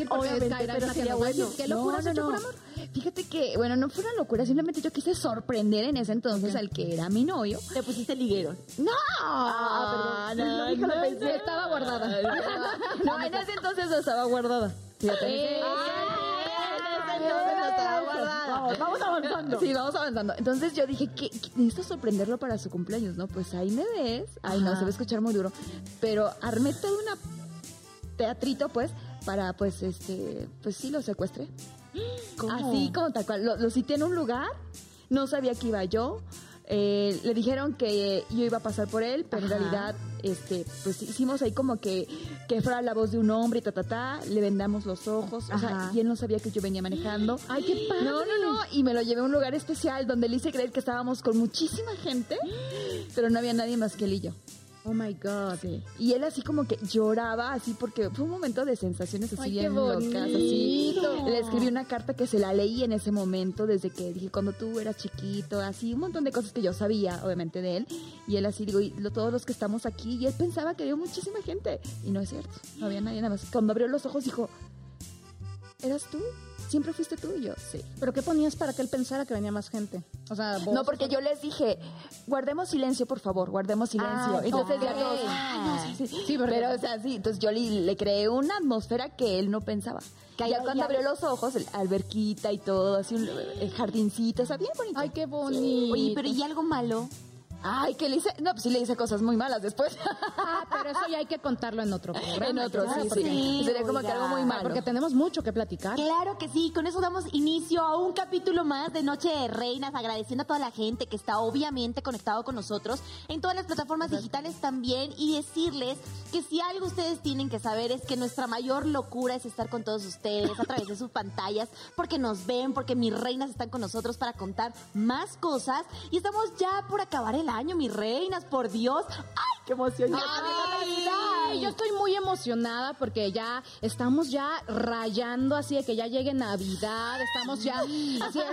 decir porque Obviamente, pero sería bueno. qué No, locura has no, hecho no. por amor. Fíjate que, bueno, no fue una locura, simplemente yo quise sorprender en ese entonces al que era mi novio. Te pusiste liguero. ¡No! Ah, perdón. no, Lo dije, lo no, pensé. no. Estaba guardada. No, en ese entonces no estaba guardada. Fíjate. Vamos, vamos avanzando. Sí, vamos avanzando. Entonces yo dije que necesito sorprenderlo para su cumpleaños, ¿no? Pues ahí me ves. Ay, no, Ajá. se va a escuchar muy duro. Pero armé todo una teatrito, pues, para, pues, este, pues sí, lo secuestré. ¿Cómo? Así como tal cual. Lo, lo cité en un lugar, no sabía que iba yo. eh, le dijeron que yo iba a pasar por él, pero en Ajá. realidad, este, pues hicimos ahí como que, que fuera la voz de un hombre y ta, ta, ta, le vendamos los ojos, o sea, Ajá. y él no sabía que yo venía manejando. Ay, qué padre. No, no, no, y me lo llevé a un lugar especial donde le hice creer que estábamos con muchísima gente, pero no había nadie más que él y yo. Oh my God. Y él así como que lloraba, así porque fue un momento de sensaciones así Ay, bien locas, así. Le escribí una carta que se la leí en ese momento, desde que dije cuando tú eras chiquito, así un montón de cosas que yo sabía, obviamente, de él. Y él así, digo, y lo- todos los que estamos aquí, y él pensaba que había muchísima gente. Y no es cierto, no había nadie nada más. Cuando abrió los ojos dijo, ¿eras tú? ¿Siempre fuiste tú? Y yo, sí. ¿Pero qué ponías para que él pensara que venía más gente? O sea, vos- No, porque yo les dije, guardemos silencio, por favor, guardemos silencio. Ah, entonces ok. ya todos, "Ay, no, sí, sí". Sí, porque- Pero, o sea, sí, entonces yo le, le creé una atmósfera que él no pensaba. Que ya cuando abrió los ojos, el- alberquita y todo, así un el jardincito, o sea, bien bonito. Ay, qué bonito. Oye, pero ¿y algo malo? Ay, que le hice, no, pues sí le hice cosas muy malas después. Ah, pero eso ya hay que contarlo en otro programa. en otro, claro, sí, sí. Sería como que algo muy malo. Porque tenemos mucho que platicar. Claro que sí, con eso damos inicio a un capítulo más de Noche de Reinas, agradeciendo a toda la gente que está obviamente conectado con nosotros en todas las plataformas digitales también y decirles que si algo ustedes tienen que saber es que nuestra mayor locura es estar con todos ustedes a través de sus pantallas, porque nos ven, porque mis reinas están con nosotros para contar más cosas y estamos ya por acabar el año, mis reinas, por Dios. ¡Ay, qué emoción! Ay, yo estoy muy emocionada porque ya estamos ya rayando así de que ya llegue Navidad, estamos ya así de,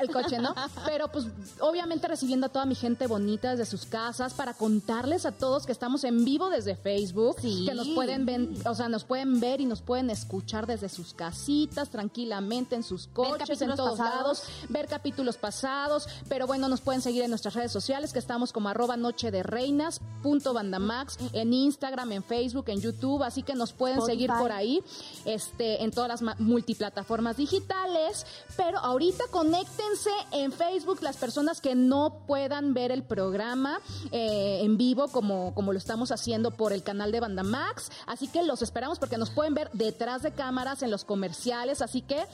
el coche, ¿no? Pero pues obviamente recibiendo a toda mi gente bonita desde sus casas para contarles a todos que estamos en vivo desde Facebook, Sí. que nos pueden ver, o sea, nos pueden ver y nos pueden escuchar desde sus casitas tranquilamente en sus coches, en todos pasados. lados, ver capítulos pasados, pero bueno, nos pueden seguir en nuestras redes sociales que estamos como arroba noche de reinas, punto bandamax, en Instagram, en Facebook, en YouTube, así que nos pueden Spotify. seguir por ahí, este, en todas las ma- multiplataformas digitales, pero ahorita conéctense en Facebook las personas que no puedan ver el programa eh, en vivo como, como lo estamos haciendo por el canal de Bandamax, así que los esperamos porque nos pueden ver detrás de cámaras en los comerciales, así que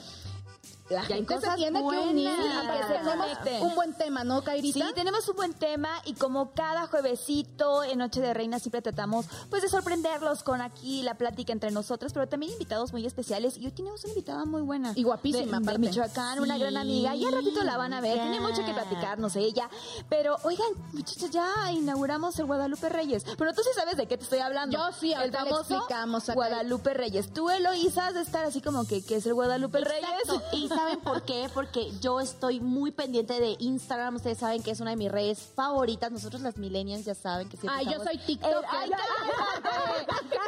la gente se tiene que buenas. unir que se tenemos un buen tema, ¿no, Kairita? Sí, tenemos un buen tema y como cada juevesito en Noche de Reina siempre tratamos pues de sorprenderlos con aquí la plática entre nosotros, pero también invitados muy especiales y hoy tenemos una invitada muy buena. Y guapísima, De, de. Michoacán, una gran amiga. Y al ratito la van a ver, ya. tiene mucho que platicarnos ella. Pero oigan, muchachos, ya inauguramos el Guadalupe Reyes. Pero tú sí sabes de qué te estoy hablando. Yo sí, el famoso explicamos acá. Guadalupe Reyes. Tú, Eloísa, has de estar así como que, ¿qué es el Guadalupe Exacto. Reyes? ¿Y saben por qué? Porque yo estoy muy pendiente de Instagram. Ustedes saben que es una de mis redes favoritas. Nosotros las millennials ya saben que siempre Ay, yo soy TikToker. Eh, ay,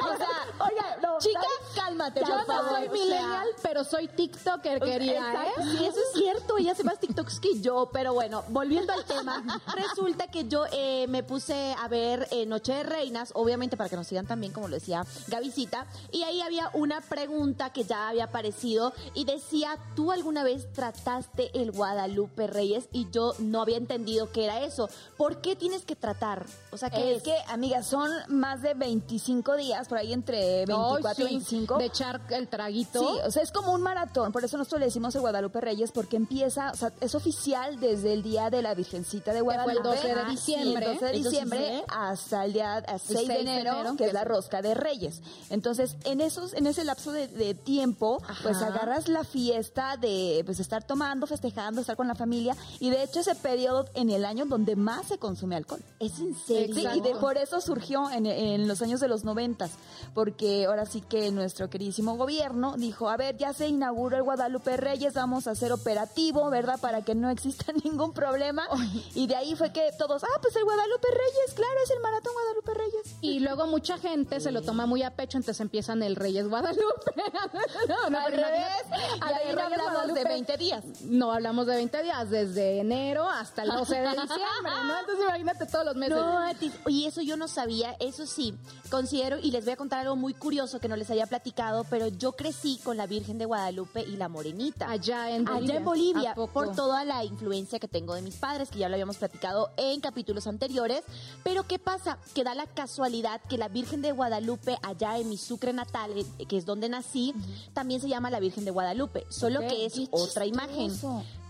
o sea, oiga, no, Chica, cálmate, Yo no soy o sea, millennial, pero soy TikToker, querida, ¿eh? sí, eso es cierto, ella hace más TikToks que yo, pero bueno, volviendo al tema, resulta que yo eh, me puse a ver eh, Noche de Reinas, obviamente para que nos sigan también, como lo decía Gavisita, y ahí había una pregunta que ya había aparecido y decía, ¿tú alguna vez trataste el Guadalupe Reyes? Y yo no había entendido qué era eso. ¿Por qué tienes que tratar? O sea, ¿qué Es es? que, amigas, son más de 25 días, por ahí entre 24 Ay, y sí, 25. De echar el traguito. Sí, o sea, es como un maratón, por eso nosotros le decimos el Guadalupe Reyes, porque empieza, o sea, es oficial desde el día de la Virgencita de fue el Guadalupe. 12 de Ah, sí, diciembre. el 12 de El 12 de diciembre diciembre. hasta el día a 6, de 6 de enero, enero, que es la rosca de Reyes. Entonces, en esos en ese lapso de, de tiempo, Ajá. pues agarras la fiesta de de pues estar tomando, festejando, estar con la familia y de hecho ese periodo en el año donde más se consume alcohol. ¿Es en serio? Sí, y de, por eso surgió en, en los años de los noventas, porque ahora sí que nuestro queridísimo gobierno dijo, a ver, ya se inauguró el Guadalupe Reyes, vamos a hacer operativo, ¿verdad? Para que no exista ningún problema. Y de ahí fue que todos, ah, pues el Guadalupe Reyes, claro, es el maratón Guadalupe Reyes. Y luego mucha gente se lo toma muy a pecho, entonces empiezan el Reyes Guadalupe. no, no, Al revés, al Reyes no hablamos de Guadalupe. 20 días. No hablamos de 20 días, desde enero hasta el 12 de diciembre, ¿no? Entonces imagínate todos los meses. No, oye, eso yo no sabía, eso sí, considero, y les voy a contar algo muy curioso que no les había platicado, pero yo crecí con la Virgen de Guadalupe y la Morenita. Allá en Bolivia. Allá en Bolivia, por toda la influencia que tengo de mis padres, que ya lo habíamos platicado en capítulos anteriores. Pero ¿qué pasa? Que da la casualidad que la Virgen de Guadalupe, allá en mi Sucre natal, eh, que es donde nací, también se llama la Virgen de Guadalupe, solo que es otra imagen.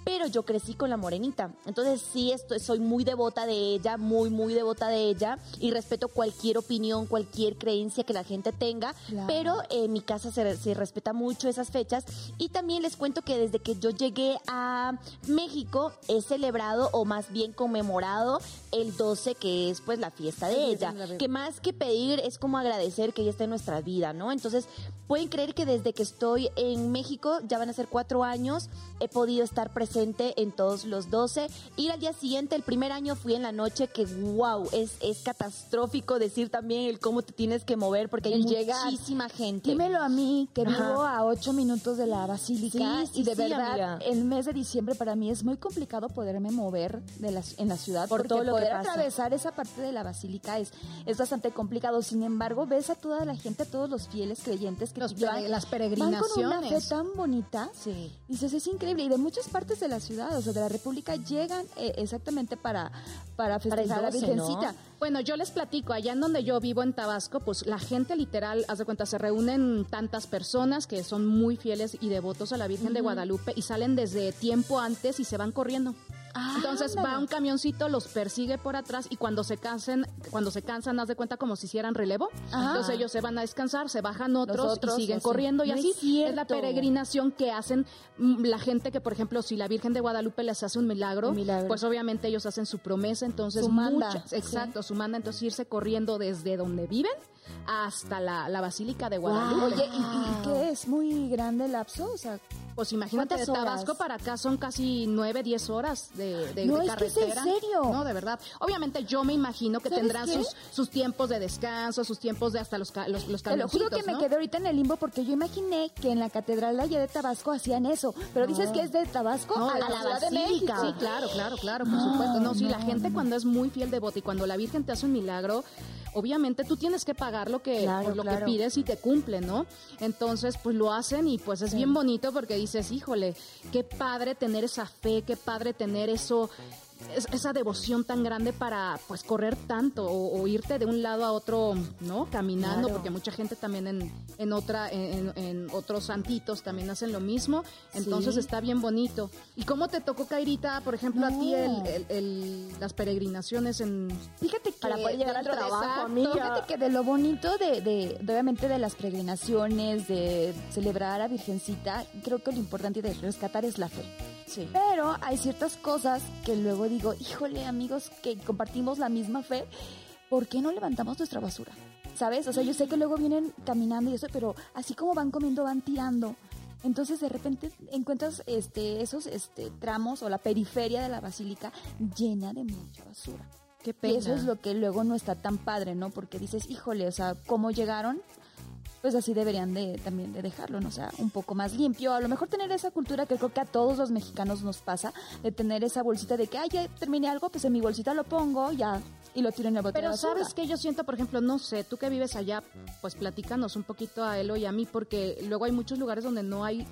Pero yo crecí con la morenita. Entonces sí estoy, soy muy devota de ella, muy, muy devota de ella. Y respeto cualquier opinión, cualquier creencia que la gente tenga. Claro. Pero en mi casa se, se respeta mucho esas fechas. Y también les cuento que desde que yo llegué a México he celebrado o más bien conmemorado el 12 que es pues la fiesta de Sí, ella. Que más que pedir es como agradecer que ella está en nuestra vida, ¿no? Entonces pueden creer que desde que estoy en México, ya van a ser cuatro años, he podido estar presente en todos los 12. Ir al día siguiente, el primer año fui en la noche, que wow, es, es catastrófico decir también el cómo te tienes que mover porque hay llegar. muchísima gente. Dímelo a mí, que Ajá. vivo a ocho minutos de la basílica Sí, sí, y de sí, verdad amiga. el mes de diciembre para mí es muy complicado poderme mover de las, en la ciudad Por porque todo lo que poder pasa. atravesar esa parte de la basílica es, es bastante complicado. Sin embargo, ves a toda la gente, a todos los fieles creyentes que Los llevan- las van con una fe peregrinaciones. tan bonita. Sí. Dices, es increíble. Y de muchas partes de la ciudad, o sea, de la República, llegan eh, exactamente para, para festejar a la 12, ¿no? Virgencita. Bueno, yo les platico, allá en donde yo vivo en Tabasco, pues la gente literal, haz de cuenta, se reúnen tantas personas que son muy fieles y devotos a la Virgen de Guadalupe y salen desde tiempo antes y se van corriendo. Ah, Entonces va un camioncito, los persigue por atrás y cuando se cansen, cuando se cansan, haz de cuenta como si hicieran relevo. Ajá. Entonces ellos se van a descansar, se bajan otros, otros, y siguen corriendo y No así es, la peregrinación que hacen mm, la gente que, por ejemplo, si la Virgen de Guadalupe les hace un milagro, Un milagro. pues obviamente ellos hacen su promesa, entonces Su manda, muchas- sí. exacto, su manda, entonces irse corriendo desde donde viven hasta la, la Basílica de Guadalupe. Oye, ¿y, y qué es? ¿Muy grande el lapso? O sea, Pues imagínate, de ¿Cuántas Tabasco para acá son casi nueve, diez horas de, de, No, de es que es en carretera. serio. No, de verdad. Obviamente yo me imagino que ¿Sabes tendrán qué? sus, sus tiempos de descanso, sus tiempos de hasta los, los, los Te lo juro que camioncitos, me ¿no? quedé ahorita en el limbo porque yo imaginé que en la catedral de allá de Tabasco hacían eso. Pero dices que es de Tabasco No, a la, la de basílica. México. Sí, claro, claro, claro, por No, supuesto. No, sí, la no, gente no. cuando es muy fiel devota y cuando la Virgen te hace un milagro, obviamente tú tienes que pagar lo que, Claro, por lo claro. que pides y te cumple, ¿no? Entonces, pues lo hacen y pues es bien bonito porque dices, híjole, qué padre tener esa fe, qué padre tener eso es- esa devoción tan grande para pues correr tanto o, o irte de un lado a otro no caminando Claro. porque mucha gente también en, en otra en, en otros santitos también hacen lo mismo entonces Sí. está bien bonito y cómo te tocó Kairita por ejemplo a ti el, el- el- las peregrinaciones en Fíjate que Para poder llegar al trabajo, amiga. Fíjate que de lo bonito de, de, de, obviamente de las peregrinaciones, de celebrar a la Virgencita, creo que lo importante de rescatar es la fe. Sí Pero hay ciertas cosas que luego digo, híjole amigos, que compartimos la misma fe, ¿por qué no levantamos nuestra basura? ¿Sabes? O sea, yo sé que luego vienen caminando y eso, pero así como van comiendo, van tirando. Entonces de repente encuentras este, esos este, tramos o la periferia de la basílica llena de mucha basura. qué Y pena eso es lo que luego no está tan padre, ¿no? Porque dices, híjole, o sea, ¿cómo llegaron? Pues así deberían de también de dejarlo, ¿no? O sea, un poco más limpio. A lo mejor tener esa cultura que creo que a todos los mexicanos nos pasa, de tener esa bolsita de que, ay, ya terminé algo, pues en mi bolsita lo pongo, ya, y lo tiro en el bote Pero sabes que yo siento, por ejemplo, no sé, tú que vives allá, pues platícanos un poquito a Elo y a mí, porque luego hay muchos lugares donde no hay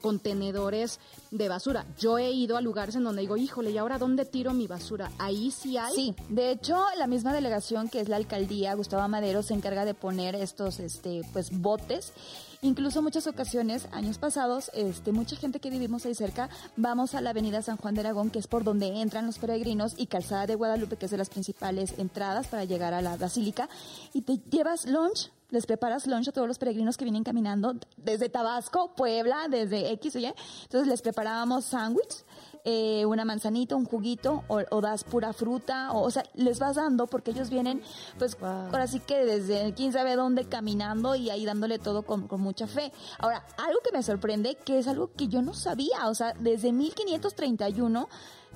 contenedores de basura. Yo he ido a lugares en donde digo, híjole, ¿y ahora dónde tiro mi basura? Ahí sí hay. Sí, de hecho, la misma delegación que es la alcaldía, Gustavo Madero, se encarga de poner estos, este, pues, botes. Incluso muchas ocasiones, años pasados, este, mucha gente que vivimos ahí cerca, vamos a la avenida San Juan de Aragón, que es por donde entran los peregrinos, y Calzada de Guadalupe, que es de las principales entradas para llegar a la basílica, y te llevas lunch les preparas lunch a todos los peregrinos que vienen caminando desde Tabasco, Puebla, desde X o Y. Entonces les preparábamos sándwich, eh, una manzanita, un juguito, o, o das pura fruta, o, o sea, les vas dando porque ellos vienen, pues ahora sí que desde quién sabe dónde caminando y ahí dándole todo con, con mucha fe. Ahora, algo que me sorprende, que es algo que yo no sabía, o sea, desde 1531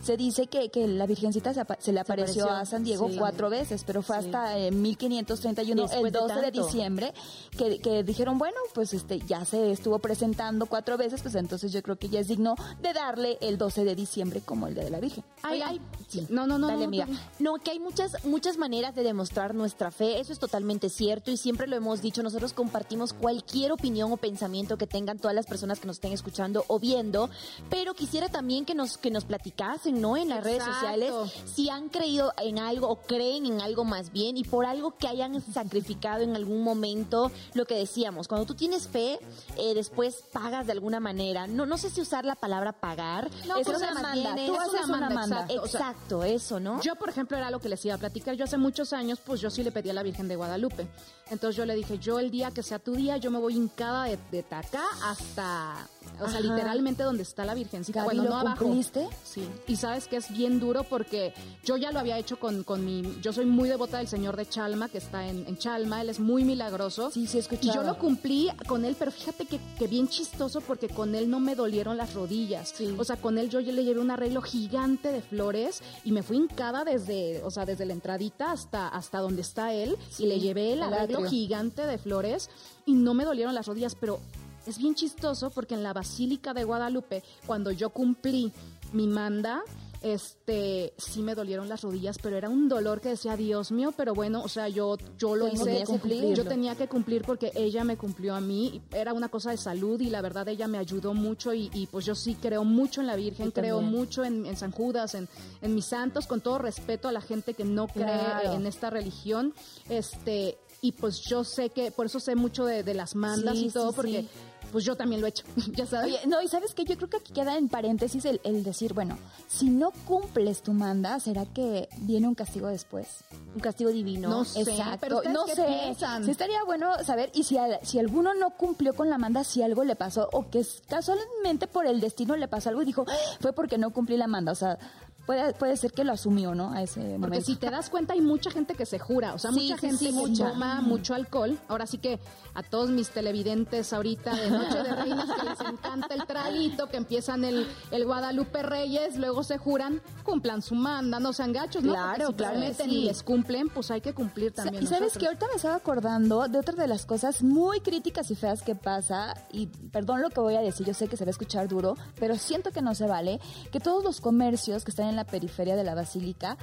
se dice que, que la Virgencita se, se le apareció, apareció, a San Diego sí. cuatro veces, pero fue Sí. hasta eh, 1531, Después el de 12 de, diciembre, que, que dijeron, bueno, pues este ya se estuvo presentando cuatro veces, pues entonces yo creo que ya es digno de darle el 12 de diciembre como el Día de la Virgen. Ay, ay, sí. No, no, no. Dale, no, amiga. No, que hay muchas, muchas maneras de demostrar nuestra fe, eso es totalmente cierto y siempre lo hemos dicho, nosotros compartimos cualquier opinión o pensamiento que tengan todas las personas que nos estén escuchando o viendo, pero quisiera también que nos, que nos platicasen, ¿no? En las redes sociales, si han creído en algo o creen en algo más bien y por algo que hayan sacrificado en algún momento, lo que decíamos, cuando tú tienes fe, eh, después pagas de alguna manera, no, no sé si usar la palabra pagar, No, es pues una manda. bien Tú es haces una manda, exacto, o sea, exacto, eso, ¿no? Yo, por ejemplo, era lo que les iba a platicar. Yo hace muchos años, pues yo sí le pedí a la Virgen de Guadalupe. Entonces yo le dije, yo el día que sea tu día, yo me voy hincada de, de acá hasta, o sea, Ajá. literalmente donde está la Virgencita. Gaby, bueno, ¿lo no abajo. cumpliste? Sí. Y sabes que es bien duro porque yo ya lo había hecho con, con mi, yo soy muy devota del Señor de Chalma, que está en, en Chalma. Él es muy milagroso. Sí, sí, he Y yo lo cumplí con él, pero fíjate que, que bien chistoso porque con él no me dolieron las rodillas. O sea, con él yo le llevé un arreglo gigante de flores y me fui hincada desde, o sea, desde la entradita hasta, hasta donde está él y le llevé el arreglo gigante de flores y no me dolieron las rodillas, pero es bien chistoso porque en la Basílica de Guadalupe, cuando yo cumplí mi manda, este, sí me dolieron las rodillas, pero era un dolor que decía, Dios mío, pero bueno, o sea, yo, yo lo hice, que cumplirlo. yo tenía que cumplir porque ella me cumplió a mí, era una cosa de salud y la verdad ella me ayudó mucho y, y, pues yo sí creo mucho en la Virgen, Yo creo también. mucho en, en San Judas, en, en mis santos, con todo respeto a la gente que no cree Claro. en esta religión, este, y pues yo sé que, por eso sé mucho de, de las mandas Sí, y todo, sí, porque sí. pues yo también lo he hecho, ya sabes. Oye, no, y sabes que yo creo que aquí queda en paréntesis el, el decir, bueno, si no cumples tu manda, ¿será que viene un castigo después? Un castigo divino. No sé, Exacto. pero ¿ustedes no qué sé. piensan? Sí estaría bueno saber y si, al- si alguno no cumplió con la manda, si algo le pasó o que casualmente por el destino le pasó algo y dijo, "Ah, fue porque no cumplí la manda. O sea, puede, puede ser que lo asumió, ¿no? A ese Porque momento. si te das cuenta hay mucha gente que se jura, o sea, Sí, mucha sí, gente que toma mucho alcohol. Ahora sí que a todos mis televidentes ahorita de Noche de Reinas que les encanta el traguito, que empiezan el, el Guadalupe Reyes, luego se juran, cumplan su manda, no sean gachos, ¿no? Claro, Porque si claro que prometen sí. y les cumplen, pues hay que cumplir también Y sabes que ahorita me estaba acordando de otra de las cosas muy críticas y feas que pasa, y perdón lo que voy a decir, yo sé que se va a escuchar duro, pero siento que no se vale, que todos los comercios que están en la periferia de la basílica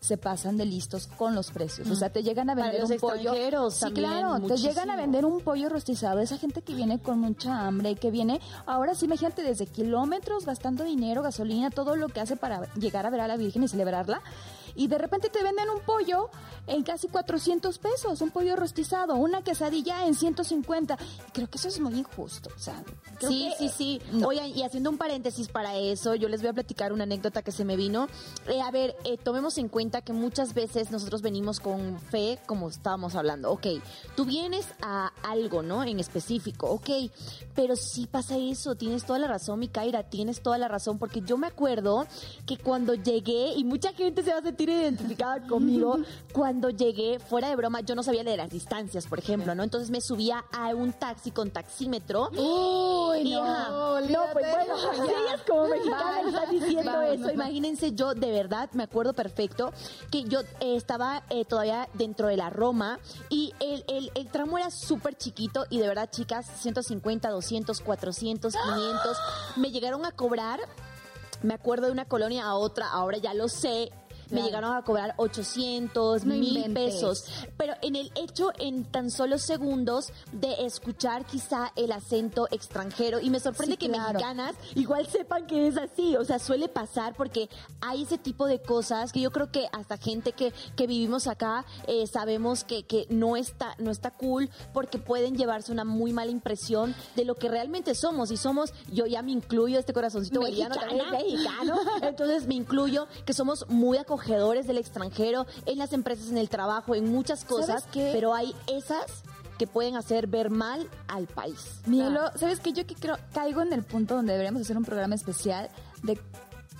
se pasan de listos con los precios. O sea, te llegan a vender los un pollo. Sí, también, claro, te llegan a vender un pollo rostizado. Esa gente que viene con mucha hambre, que viene, ahora sí, imagínate, desde kilómetros gastando dinero, gasolina, todo lo que hace para llegar a ver a la Virgen y celebrarla. Y de repente te venden un pollo en casi 400 pesos, un pollo rostizado, una quesadilla en 150. Y creo que eso es muy injusto. O sea, Sí, que- sí, sí. no. Oigan, y haciendo un paréntesis para eso, yo les voy a platicar una anécdota que se me vino. Eh, a ver, eh, tomemos en cuenta que muchas veces nosotros venimos con fe, como estábamos hablando. Ok, tú vienes a algo, ¿no? En específico, ok. Pero sí pasa eso, tienes toda la razón, Micaira, tienes toda la razón, porque yo me acuerdo que cuando llegué, y mucha gente se va a sentir identificada conmigo, cuando llegué, fuera de broma, yo no sabía de las distancias, por ejemplo, ¿no? Entonces me subía a un taxi con taxímetro. Uy, no, no, pues bueno, si ellas como mexicanas están diciendo Bye. eso, imagínense yo de verdad, me acuerdo perfecto, que yo eh, estaba eh, todavía dentro de la Roma y el, el, el tramo era súper chiquito y de verdad, chicas, 150, 200, 400, 500, me llegaron a cobrar, me acuerdo de una colonia a otra, ahora ya lo sé. Me Claro. llegaron a cobrar 800, No mil pesos. Pero en el hecho, en tan solo segundos, de escuchar quizá el acento extranjero. Y me sorprende Sí, que claro. mexicanas igual sepan que es así. O sea, suele pasar porque hay ese tipo de cosas que yo creo que hasta gente que, que vivimos acá eh, sabemos que, que no, está, no está cool porque pueden llevarse una muy mala impresión de lo que realmente somos. Y somos, yo ya me incluyo, este corazoncito boliviano también es mexicano. Entonces me incluyo que somos muy acogedores del extranjero, en las empresas, en el trabajo, en muchas cosas. Pero hay esas que pueden hacer ver mal al país. Mielo, ¿sabes qué? Yo que creo, caigo en el punto donde deberíamos hacer un programa especial de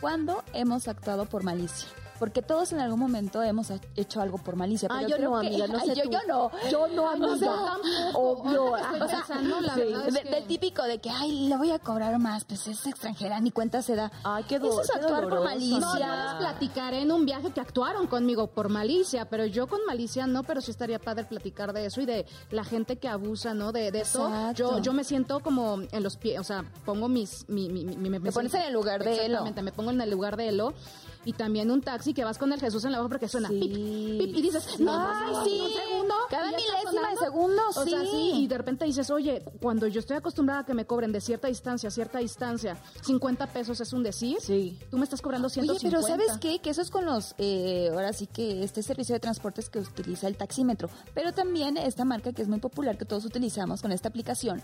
cuándo hemos actuado por malicia. Porque todos en algún momento hemos hecho algo por malicia. Ah, pero yo creo no, que- amiga, no Ay, sé yo, tú. yo no. Yo no, amiga. O sea, Obvio. O sea, pensando, la sí, verdad es de- que- del típico de que, ay, le voy a cobrar más, pues es extranjera, ni cuenta se da. Ay, qué, do- Eso es actuar por doloroso. malicia. No, yo les platicaré en un viaje que actuaron conmigo por malicia, pero yo con malicia no, pero sí estaría padre platicar de eso y de la gente que abusa, ¿no? De, de eso. Exacto. Yo, yo me siento como en los pies, o sea, pongo mis... Mi, mi, mi- me- me Te pones siento- en el lugar de Elo. Exactamente, me pongo en el lugar de Elo. Y también un taxi que vas con el Jesús en la boca porque suena Sí. pip, pip, y dices, no, Ay, no, sí. un segundo. Cada milésima de segundo, O sea, sí. y de repente dices, oye, cuando yo estoy acostumbrada a que me cobren de cierta distancia, cierta distancia, 50 pesos es un decir. Sí. Tú me estás cobrando Oye, 150. pero ¿sabes qué? Que eso es con los, eh, ahora sí que este servicio de transportes que utiliza el taxímetro, pero también esta marca que es muy popular, que todos utilizamos con esta aplicación,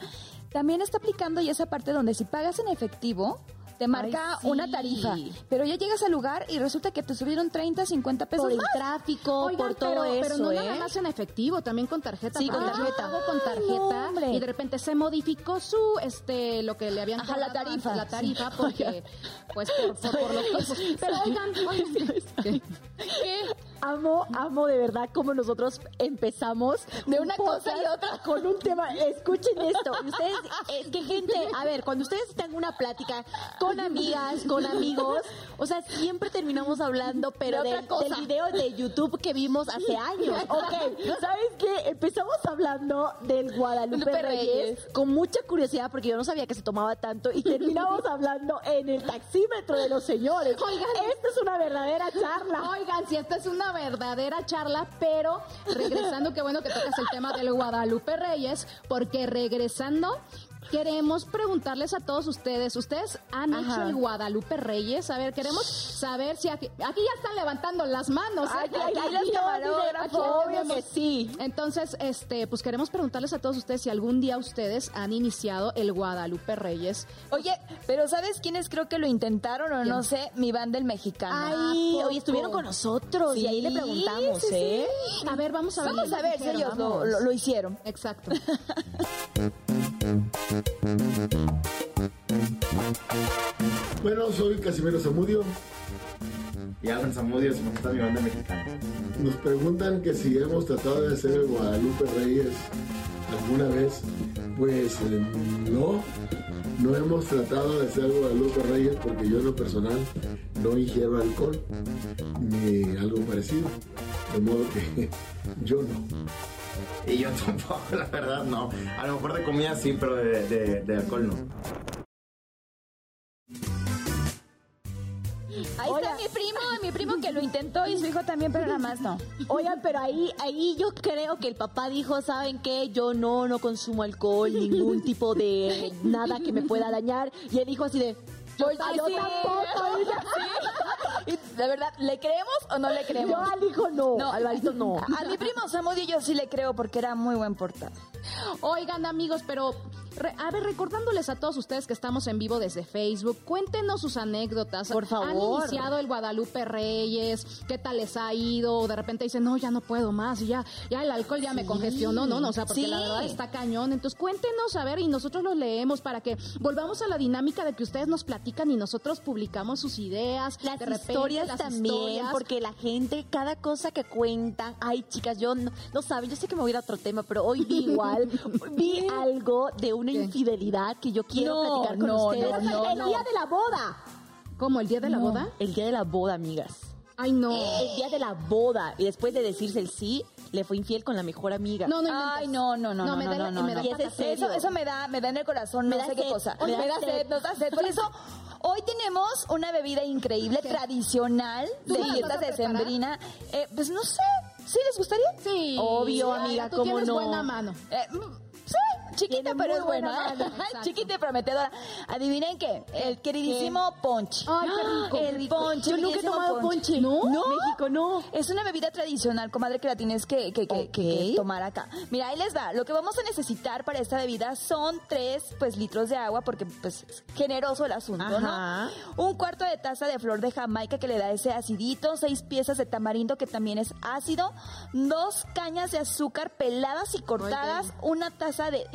también está aplicando ya esa parte donde si pagas en efectivo, te marca sí. una tarifa, pero ya llegas al lugar y resulta que te subieron 30, 50 pesos Por el más. tráfico, Oigan, por todo pero, eso, pero no ¿eh? nada más en efectivo, también con tarjeta. Sí, con tarjeta. con tarjeta no, y de repente se modificó su, este, lo que le habían Ajá, la tarifa. La tarifa, porque, pues, por, por, por los tiempos. Pero oigan, oigan, ¿qué? Amo, amo de verdad cómo nosotros empezamos De un una cosa y otra. con un tema. Escuchen esto. Ustedes, es que gente, a ver, cuando ustedes están en una plática con amigas, con amigos, o sea, siempre terminamos hablando, pero De de- otra cosa. del video de YouTube que vimos hace años. Ok, ¿sabes qué? Empezamos hablando del Guadalupe Lupe Reyes, Reyes. con mucha curiosidad porque yo no sabía que se tomaba tanto y terminamos hablando en el taxímetro de los señores. Oigan. esta es una verdadera charla. Oigan, si esta es una verdadera charla, pero regresando, qué bueno que tocas el tema del Guadalupe Reyes, porque regresando queremos preguntarles a todos ustedes, ¿ustedes han Ajá. hecho el Guadalupe Reyes? A ver, queremos saber si aquí, aquí ya están levantando las manos. ¿eh? Ay, Aquí camarógrafos, aquí ya obvio que sí. Entonces, este, pues queremos preguntarles a todos ustedes si algún día ustedes han iniciado el Guadalupe Reyes. Oye, pero ¿sabes quiénes creo que lo intentaron o no sé? Mi banda el mexicano. Ay, ¿A hoy estuvieron con nosotros y ahí le preguntamos, sí, sí. ¿eh? A ver, vamos a ver. Vamos a ver si ellos lo, lo- lo hicieron. Exacto. Bueno, soy Casimiro Zamudio. Y Alan Zamudio, se está mi banda mexicana. Nos preguntan que si hemos tratado de hacer el Guadalupe Reyes alguna vez. Pues eh, no, no hemos tratado de hacer Guadalupe Reyes porque yo en lo personal no ingiero alcohol ni algo parecido. De modo que yo no. Y yo tampoco, la verdad, no. A lo mejor de comida sí, pero de, de- de alcohol no. Ahí está mi primo, mi primo que lo intentó y su hijo también, pero nada más no. Oigan, pero ahí, ahí yo creo que el papá dijo, ¿saben qué? Yo no, no consumo alcohol, ningún tipo de nada que me pueda dañar. Y él dijo así de, yo, yo sí. tampoco. Y yo, Y, de verdad, ¿le creemos o no le Yo creemos? al hijo no, No. al varito no. A mi primo Samudio yo sí le creo porque era muy buen portado. Oigan amigos, pero a ver, recordándoles a todos ustedes que estamos en vivo desde Facebook, cuéntenos sus anécdotas. Por favor. ¿Han iniciado el Guadalupe Reyes? ¿Qué tal les ha ido? De repente dicen, no, ya no puedo más, ya, ya el alcohol ya me congestionó, no, no, o sea, porque Sí. la verdad está cañón. Entonces cuéntenos, a ver, y nosotros los leemos para que volvamos a la dinámica de que ustedes nos platican y nosotros publicamos sus ideas. Las de repente, historias las también, historias. porque la gente, cada cosa que cuentan, ay chicas, yo no, no saben, yo sé que me voy a ir a otro tema, pero hoy vi igual, vi algo de una ¿Qué? infidelidad que yo quiero No, platicar con no, ustedes. no, no, el no. día de la boda. ¿Cómo, el día de la No. boda? El día de la boda, amigas. Ay, no. El día de la boda. Y después de decirse el sí, le fue infiel con la mejor amiga. No, no. Ay, no, no, no, no, me no, da la- no, me da no. Patas. serio. Eso, eso me da, me da en el corazón, Me no da sé qué sed, cosa. me Me da sed. sed, nos da sed. Por eso, hoy tenemos una bebida increíble, tradicional, ¿Tú de me la fiesta vas a preparar? decembrina. Eh, pues no sé, ¿sí les gustaría? Sí. Obvio, amiga, tú ¿cómo tienes no? buena mano. Eh, mm, sí, chiquita pero es buena chiquita y prometedora. Adivinen qué, el queridísimo ponche. Ay, qué rico, El rico. ponche. Yo nunca he tomado ponche. ¿No? México, no. Es una bebida tradicional, comadre, que la tienes que, que- que- Ok. que tomar acá. Mira, ahí les va. Lo que vamos a necesitar para esta bebida son tres pues, litros de agua, porque pues es generoso el asunto, Ajá. ¿no? Un cuarto de taza de flor de jamaica que le da ese acidito, seis piezas de tamarindo que también es ácido, dos cañas de azúcar peladas y cortadas, una taza de...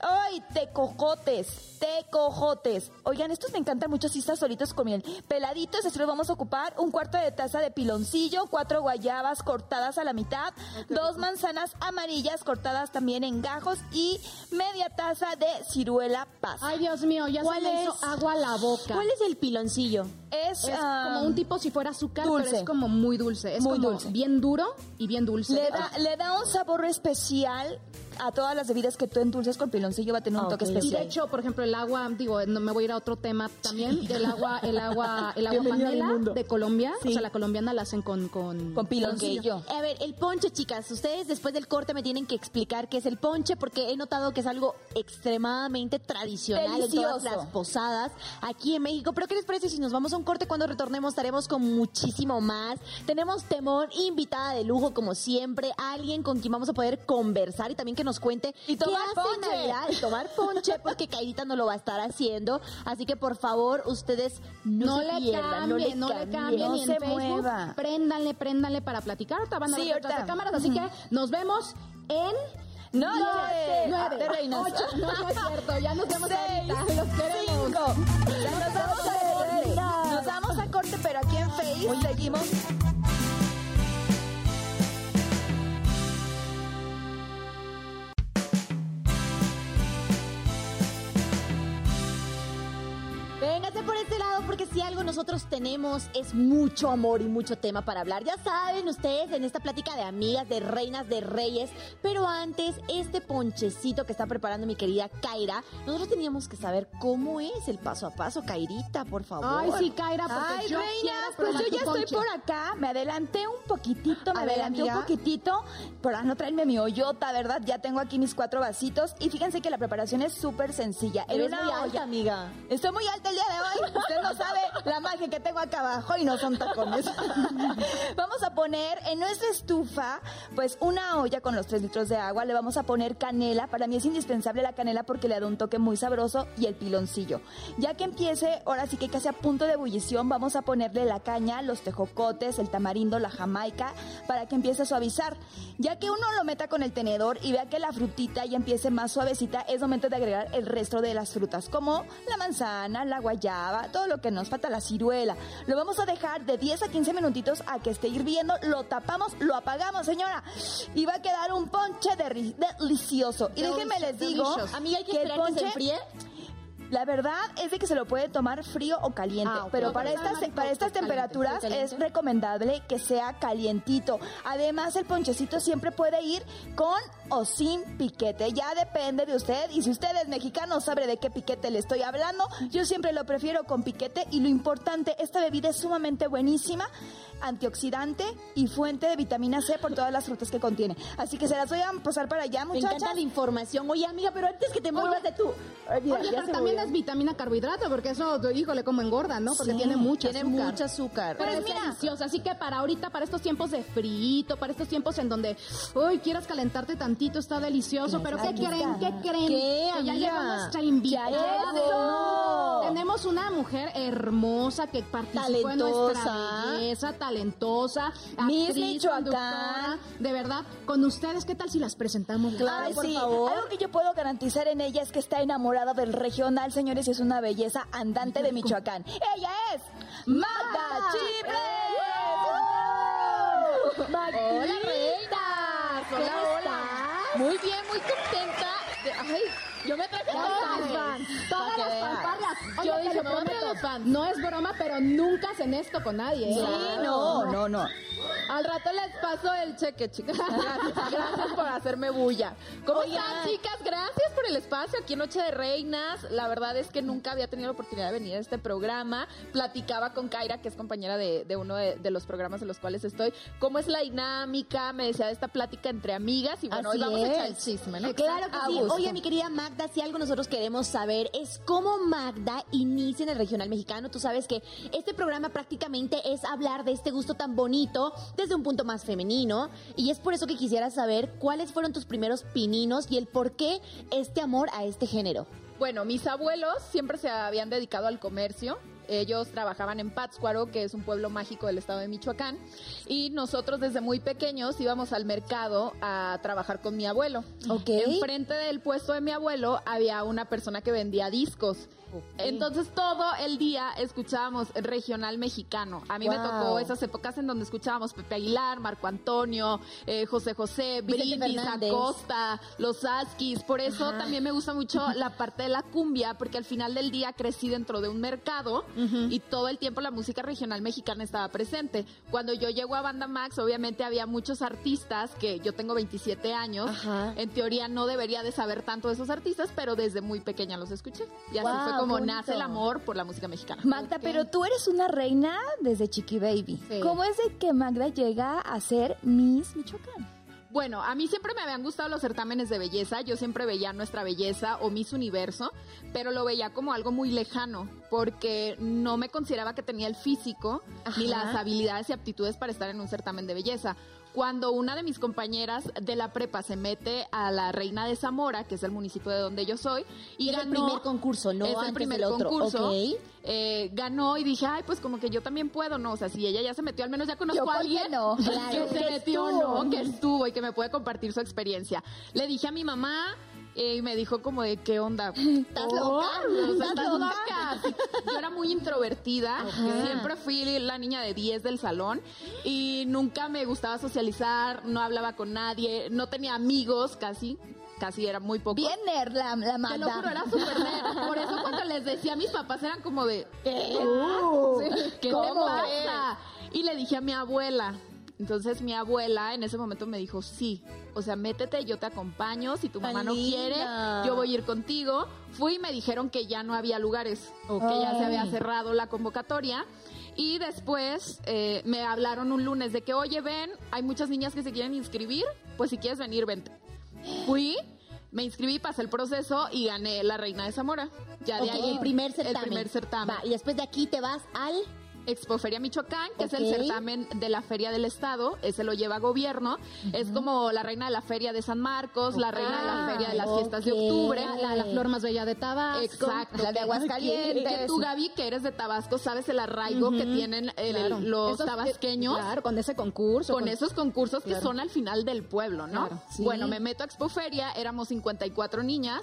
¡Ay! Tecojotes, tecojotes. Oigan, estos me encantan mucho si están solitos con miel. Peladitos, así los vamos a ocupar. Un cuarto de taza de piloncillo, cuatro guayabas cortadas a la mitad, dos manzanas amarillas cortadas también en gajos y media taza de ciruela pasa. Ay, Dios mío, ya se ¿Cuál me es? hizo agua a la boca. ¿Cuál es el piloncillo? Es, Es ah, como un tipo si fuera azúcar, dulce. pero es como muy dulce. Es Muy como dulce. bien duro y bien dulce. Le da, le da un sabor especial a todas las bebidas que tú endulces con piloncillo, va a tener un Ah, toque ok. Y de especial. hecho, por ejemplo, el agua, digo, no me voy a ir a otro tema también, del agua, el agua, el agua Bienvenida a mi panela de Colombia, Sí. o sea, la colombiana la hacen con con, Con piloncillo. A ver, el ponche, chicas, ustedes después del corte me tienen que explicar qué es el ponche porque he notado que es algo extremadamente tradicional en Delicioso. todas las posadas aquí en México. Pero ¿qué les parece si nos vamos a un corte cuando retornemos? Estaremos con muchísimo más. Tenemos temor, invitada de lujo como siempre, alguien con quien vamos a poder conversar y también que nos cuente Y tomar qué hace en ponche. Navidad y tomar ponche porque Cairita no lo va a estar haciendo. Así que por favor, ustedes no, No, se le pierdan, cambien, no le cambien, No se Facebook, mueva. préndanle, préndanle para platicar. Ahorita van a Sí, ver cámaras, así que nos vemos en No, nueve, de reinas. ocho, no, no es cierto, ya nos vemos Seis, ahorita, los queremos. cinco. Ya nos vamos pero aquí en Face seguimos. Véngase por este lado porque si algo nosotros tenemos es mucho amor y mucho tema para hablar. Ya saben ustedes en esta plática de amigas, de reinas, de reyes. Pero antes, este ponchecito que está preparando mi querida Kaira, nosotros teníamos que saber cómo es el paso a paso. Kairita, por favor. Ay, sí, Kaira, porque Ay, yo reinas, pues yo ya estoy ponche. por acá. Me adelanté un poquitito, me A ver, adelanté un amiga. poquitito para no traerme mi hoyota, ¿verdad? Ya tengo aquí mis cuatro vasitos y fíjense que la preparación es súper sencilla. En Eres muy alta, amiga. Estoy muy alta el día de hoy. Usted no sabe la magia que tengo acá abajo y no son tacones. vamos a poner en nuestra estufa, pues una olla con los 3 litros de agua. Le vamos a poner canela. Para mí es indispensable la canela porque le da un toque muy sabroso y el piloncillo. Ya que empiece, ahora sí que casi a punto de ebullición, vamos a ponerle la caña, los tejocotes, el tamarindo, la jamaica, para que empiece a suavizar. Ya que uno lo meta con el tenedor y vea que la frutita ya empiece más suavecita, es momento de agregar el resto de las frutas, como la manzana, la guayaba, todo lo que nos falta, la ciruela. Lo vamos a dejar de 10 a 15 minutitos a que esté hirviendo, lo tapamos, lo apagamos, señora, y va a quedar un ponche derri- delicioso. Y déjenme les digo, delicious. Amiga, hay que que el esperar que se ponche- enfríe. La verdad es de que se lo puede tomar frío o caliente, Ah, pero para estas, para estas temperaturas es recomendable que sea calientito. Además, el ponchecito siempre puede ir con o sin piquete. Ya depende de usted. Y si usted es mexicano, sabe de qué piquete le estoy hablando. Yo siempre lo prefiero con piquete. Y lo importante, esta bebida es sumamente buenísima, antioxidante y fuente de vitamina C por todas las frutas que contiene. Así que se las voy a pasar para allá, Me muchachas. encanta la información. Oye, amiga, pero antes que te muevas de tú. Mira, Oye, ya pero se también es vitamina carbohidrato, porque eso, híjole, como engorda, ¿no? Porque Sí, tiene mucha tiene azúcar. mucho azúcar. Pero Pues es mira. deliciosa, así que para ahorita, para estos tiempos de frito, para estos tiempos en donde, uy, quieras calentarte tantito, está delicioso, pero ¿qué creen? ¿Qué creen? ¿Qué, que ya llegó nuestra invitada. Tenemos una mujer hermosa que participó en nuestra Talentosa. belleza, talentosa, Miss actriz, Michoacán. conductora. De verdad, con ustedes, ¿qué tal si las presentamos? Ay, por sí. favor. Algo que yo puedo garantizar en ella es que está enamorada del regional, señores, y es una belleza andante de Michoacán. Ella es Magda Chipre. Hola, reinas. ¿Cómo Hola, hola. Muy bien, muy contenta. de- Ay, yo me traje Todas las fans, todas las fanfarrias. Yo dije, me voy a los fans. No es broma, pero nunca hacen esto con nadie. ¿eh? Sí, no, no, no. Al rato les paso el cheque, chicas. Gracias, gracias por hacerme bulla. ¿Cómo están, chicas? Gracias por el espacio aquí en Noche de Reinas. La verdad es que nunca había tenido la oportunidad de venir a este programa. Platicaba con Kaira, que es compañera de, de uno de, de los programas en los cuales estoy. ¿Cómo es la dinámica? Me decía de esta plática entre amigas. Y bueno, Así hoy vamos a echar el chisme, ¿no? Claro que sí. Oye, mi querida Magda, si algo nosotros queremos saber es cómo Magda inicia en el regional mexicano. Tú sabes que este programa prácticamente es hablar de este gusto tan bonito desde un punto más femenino. Y es por eso que quisiera saber cuáles fueron tus primeros pininos y el por qué este amor a este género. Bueno, mis abuelos siempre se habían dedicado al comercio. Ellos trabajaban en Pátzcuaro, que es un pueblo mágico del estado de Michoacán, y nosotros desde muy pequeños íbamos al mercado a trabajar con mi abuelo. Ok. Enfrente del puesto de mi abuelo había una persona que vendía discos. Entonces todo el día escuchábamos regional mexicano. A mí me Wow. tocó esas épocas en donde escuchábamos Pepe Aguilar, Marco Antonio, eh, José José, Brindis. Acosta, los Askis. Por eso Ajá. también me gusta mucho la parte de la cumbia, porque al final del día crecí dentro de un mercado y todo el tiempo la música regional mexicana estaba presente. Cuando yo llego a Banda Max, obviamente había muchos artistas que yo tengo 27 años. Ajá. En teoría no debería de saber tanto de esos artistas, pero desde muy pequeña los escuché. Y así Wow, como nace el amor por la música mexicana. Magda, pero tú eres una reina desde Chiqui Baby. Sí. ¿Cómo es de que Magda llega a ser Miss Michoacán? Bueno, a mí siempre me habían gustado los certámenes de belleza. Yo siempre veía nuestra belleza o Miss Universo, pero lo veía como algo muy lejano, porque no me consideraba que tenía el físico ni las habilidades y aptitudes para estar en un certamen de belleza. Cuando una de mis compañeras de la prepa se mete a la Reina de Zamora, que es el municipio de donde yo soy, y es el primer concurso, no es antes el primer del otro. concurso. Ok. eh, ganó y dije, ay, pues como que yo también puedo, ¿no? O sea, si ella ya se metió, al menos ya conozco Yo, a ¿por qué alguien no? Claro, que se metió, estuvo. ¿no? Que estuvo y que me puede compartir su experiencia. Le dije a mi mamá y me dijo como de, ¿qué onda? ¿Estás loca? O sea, ¿Estás ¿estás loca? Yo era muy introvertida, Ajá. siempre fui la niña de 10 del salón y nunca me gustaba socializar, no hablaba con nadie, no tenía amigos casi, casi era muy poco. Bien nerd la, la Te lo juro, era súper nerd. Por eso cuando les decía a mis papás eran como de, Uh, ¿qué te ¿cómo? Y le dije a mi abuela. Entonces mi abuela en ese momento me dijo, sí, o sea, métete, yo te acompaño, si tu Tan mamá no quiere, yo voy a ir contigo. Fui y me dijeron que ya no había lugares, o que ya se había cerrado la convocatoria. Y después eh, me hablaron un lunes de que, oye, ven, hay muchas niñas que se quieren inscribir, pues si quieres venir, vente. Fui, me inscribí, pasé el proceso y gané la Reina de Zamora. Ya de ahí el primer certamen. El primer certamen. Va, y después de aquí te vas al... Expoferia Michoacán, que es el certamen de la Feria del Estado, ese lo lleva gobierno, es como la reina de la Feria de San Marcos, la reina de la Feria de las fiestas de octubre. La, la flor más bella de Tabasco. Exacto. la de Aguascalientes. Tú, Gaby, que eres de Tabasco, sabes el arraigo que tienen el- Claro. los Esos- tabasqueños. Claro, con ese concurso. Con esos concursos que son al final del pueblo, ¿no? Claro, sí. Bueno, me meto a Expoferia, éramos 54 niñas.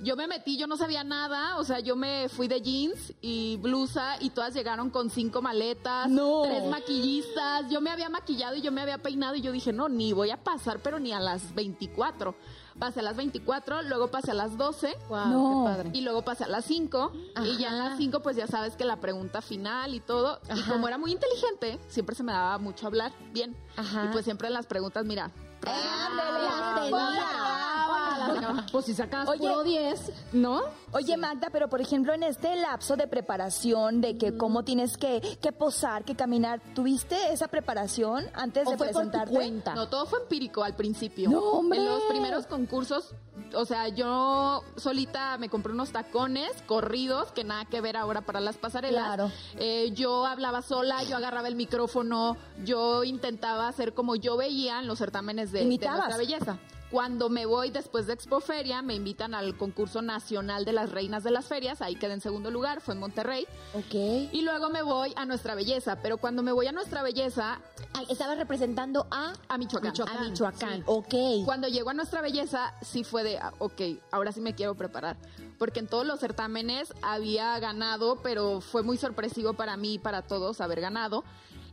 Yo me metí, yo no sabía nada, o sea, yo me fui de jeans y blusa y todas llegaron con cinco maletas, No. tres maquillistas. Yo me había maquillado y yo me había peinado y yo dije, no, ni voy a pasar, pero ni a las 24. Pasé a las 24, luego pasé a las 12. Wow, No. qué padre. Y luego pasé a las 5 y ya en las 5 pues ya sabes que la pregunta final y todo. Y como era muy inteligente, siempre se me daba mucho hablar bien. Ajá. Y pues siempre en las preguntas, mira. Ándale, Hola. Pues si sacas Oye. puro 10, ¿no? Oye, Magda, pero por ejemplo, en este lapso de preparación, de que cómo tienes que, que posar, que caminar, ¿tuviste esa preparación antes ¿O de fue por tu presentarte? cuenta? No, todo fue empírico al principio. No, hombre. En los primeros concursos, o sea, yo solita me compré unos tacones corridos que nada que ver ahora para las pasarelas. Claro. Eh, yo hablaba sola, yo agarraba el micrófono, yo intentaba hacer como yo veía en los certámenes de, de nuestra belleza. Cuando me voy después de Expoferia, me invitan al concurso nacional de las reinas de las ferias, ahí quedé en segundo lugar, fue en Monterrey. Ok. Y luego me voy a Nuestra Belleza, pero cuando me voy a Nuestra Belleza, Ay, Estabas representando a... a Michoacán. A Michoacán. Sí. Ok. Cuando llegó a Nuestra Belleza, sí fue de, ah, ok, ahora sí me quiero preparar. Porque en todos los certámenes había ganado, pero fue muy sorpresivo para mí y para todos haber ganado.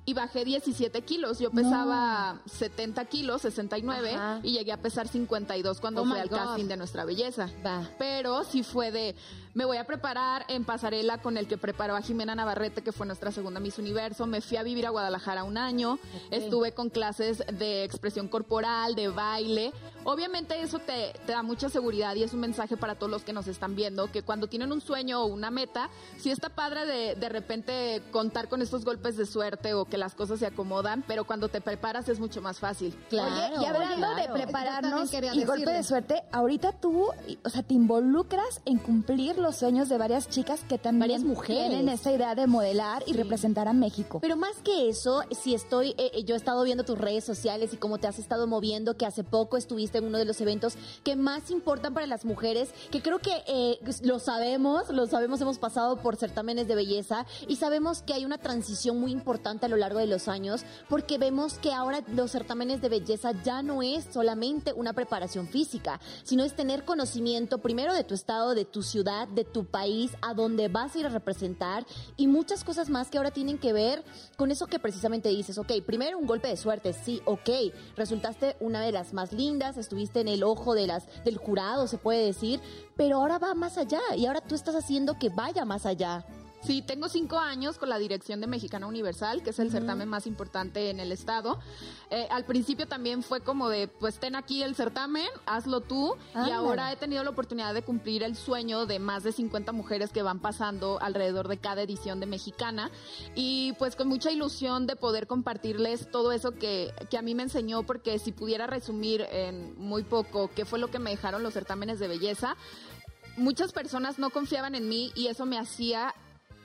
Y bajé 17 kilos. Yo pesaba 70 kilos, 69, Ajá. y llegué a pesar 52 cuando Oh fui al God. casting de Nuestra Belleza. Va. Pero sí fue de, Me voy a preparar en pasarela con el que preparó a Jimena Navarrete, que fue nuestra segunda Miss Universo. Me fui a vivir a Guadalajara un año. Estuve con clases de expresión corporal, de baile. Obviamente eso te, te da mucha seguridad y es un mensaje para todos los que nos están viendo, que cuando tienen un sueño o una meta, sí está padre de, de repente contar con estos golpes de suerte o que las cosas se acomodan, pero cuando te preparas es mucho más fácil. Oye, y hablando claro. de prepararnos y golpe de suerte, ahorita tú, o sea, te involucras en cumplir los sueños de varias chicas que también Varias mujeres. tienen esa idea de modelar y representar a México. Pero más que eso, si estoy, eh, eh, yo he estado viendo tus redes sociales y cómo te has estado moviendo, que hace poco estuviste en uno de los eventos que más importan para las mujeres, que creo que eh, lo sabemos, lo sabemos, hemos pasado por certámenes de belleza y sabemos que hay una transición muy importante a lo largo de los años, porque vemos que ahora los certámenes de belleza ya no es solamente una preparación física, sino es tener conocimiento primero de tu estado, de tu ciudad, de tu país, a donde vas a ir a representar y muchas cosas más que ahora tienen que ver con eso que precisamente dices, ok, primero un golpe de suerte, sí, ok, resultaste una de las más lindas, estuviste en el ojo de las, del jurado, se puede decir, pero ahora va más allá y ahora tú estás haciendo que vaya más allá. Sí, tengo cinco años con la dirección de Mexicana Universal, que es el certamen más importante en el estado. Eh, al principio también fue como de, pues ten aquí el certamen, hazlo tú. Y ahora he tenido la oportunidad de cumplir el sueño de más de 50 mujeres que van pasando alrededor de cada edición de Mexicana. Y pues con mucha ilusión de poder compartirles todo eso que, que a mí me enseñó, porque si pudiera resumir en muy poco qué fue lo que me dejaron los certámenes de belleza, muchas personas no confiaban en mí y eso me hacía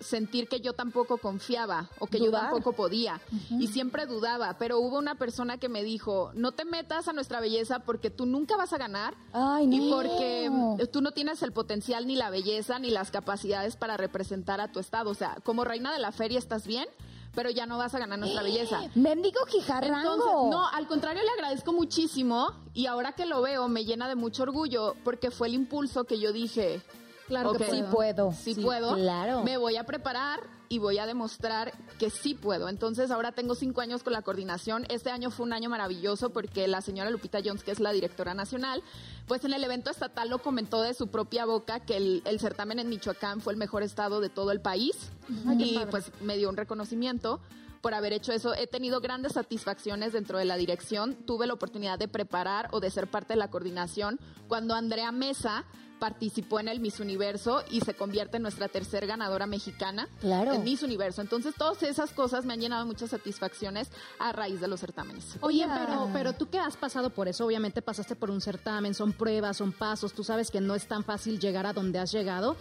sentir que yo tampoco confiaba o que yo tampoco podía y siempre dudaba, pero hubo una persona que me dijo, no te metas a nuestra belleza porque tú nunca vas a ganar Ay, no. y porque mm, tú no tienes el potencial ni la belleza ni las capacidades para representar a tu estado, o sea, como reina de la feria estás bien, pero ya no vas a ganar nuestra belleza. Mendigo Quijarrango. Entonces, no, al contrario, le agradezco muchísimo y ahora que lo veo me llena de mucho orgullo porque fue el impulso que yo dije. Claro que "Ok, Sí puedo. sí, Sí, puedo, claro. me voy a preparar y voy a demostrar que sí puedo. Entonces ahora tengo cinco años con la coordinación. Este año fue un año maravilloso porque la señora Lupita Jones, que es la directora nacional, pues en el evento estatal lo comentó de su propia boca que el, el certamen en Michoacán fue el mejor estado de todo el país y pues me dio un reconocimiento por haber hecho eso. He tenido grandes satisfacciones dentro de la dirección. Tuve la oportunidad de preparar o de ser parte de la coordinación cuando Andrea Mesa participó en el Miss Universo y se convierte en nuestra tercer ganadora mexicana Claro. en Miss Universo. Entonces, todas esas cosas me han llenado muchas satisfacciones a raíz de los certámenes. Oye, pero, pero tú que has pasado por eso, obviamente pasaste por un certamen, son pruebas, son pasos, tú sabes que no es tan fácil llegar a donde has llegado.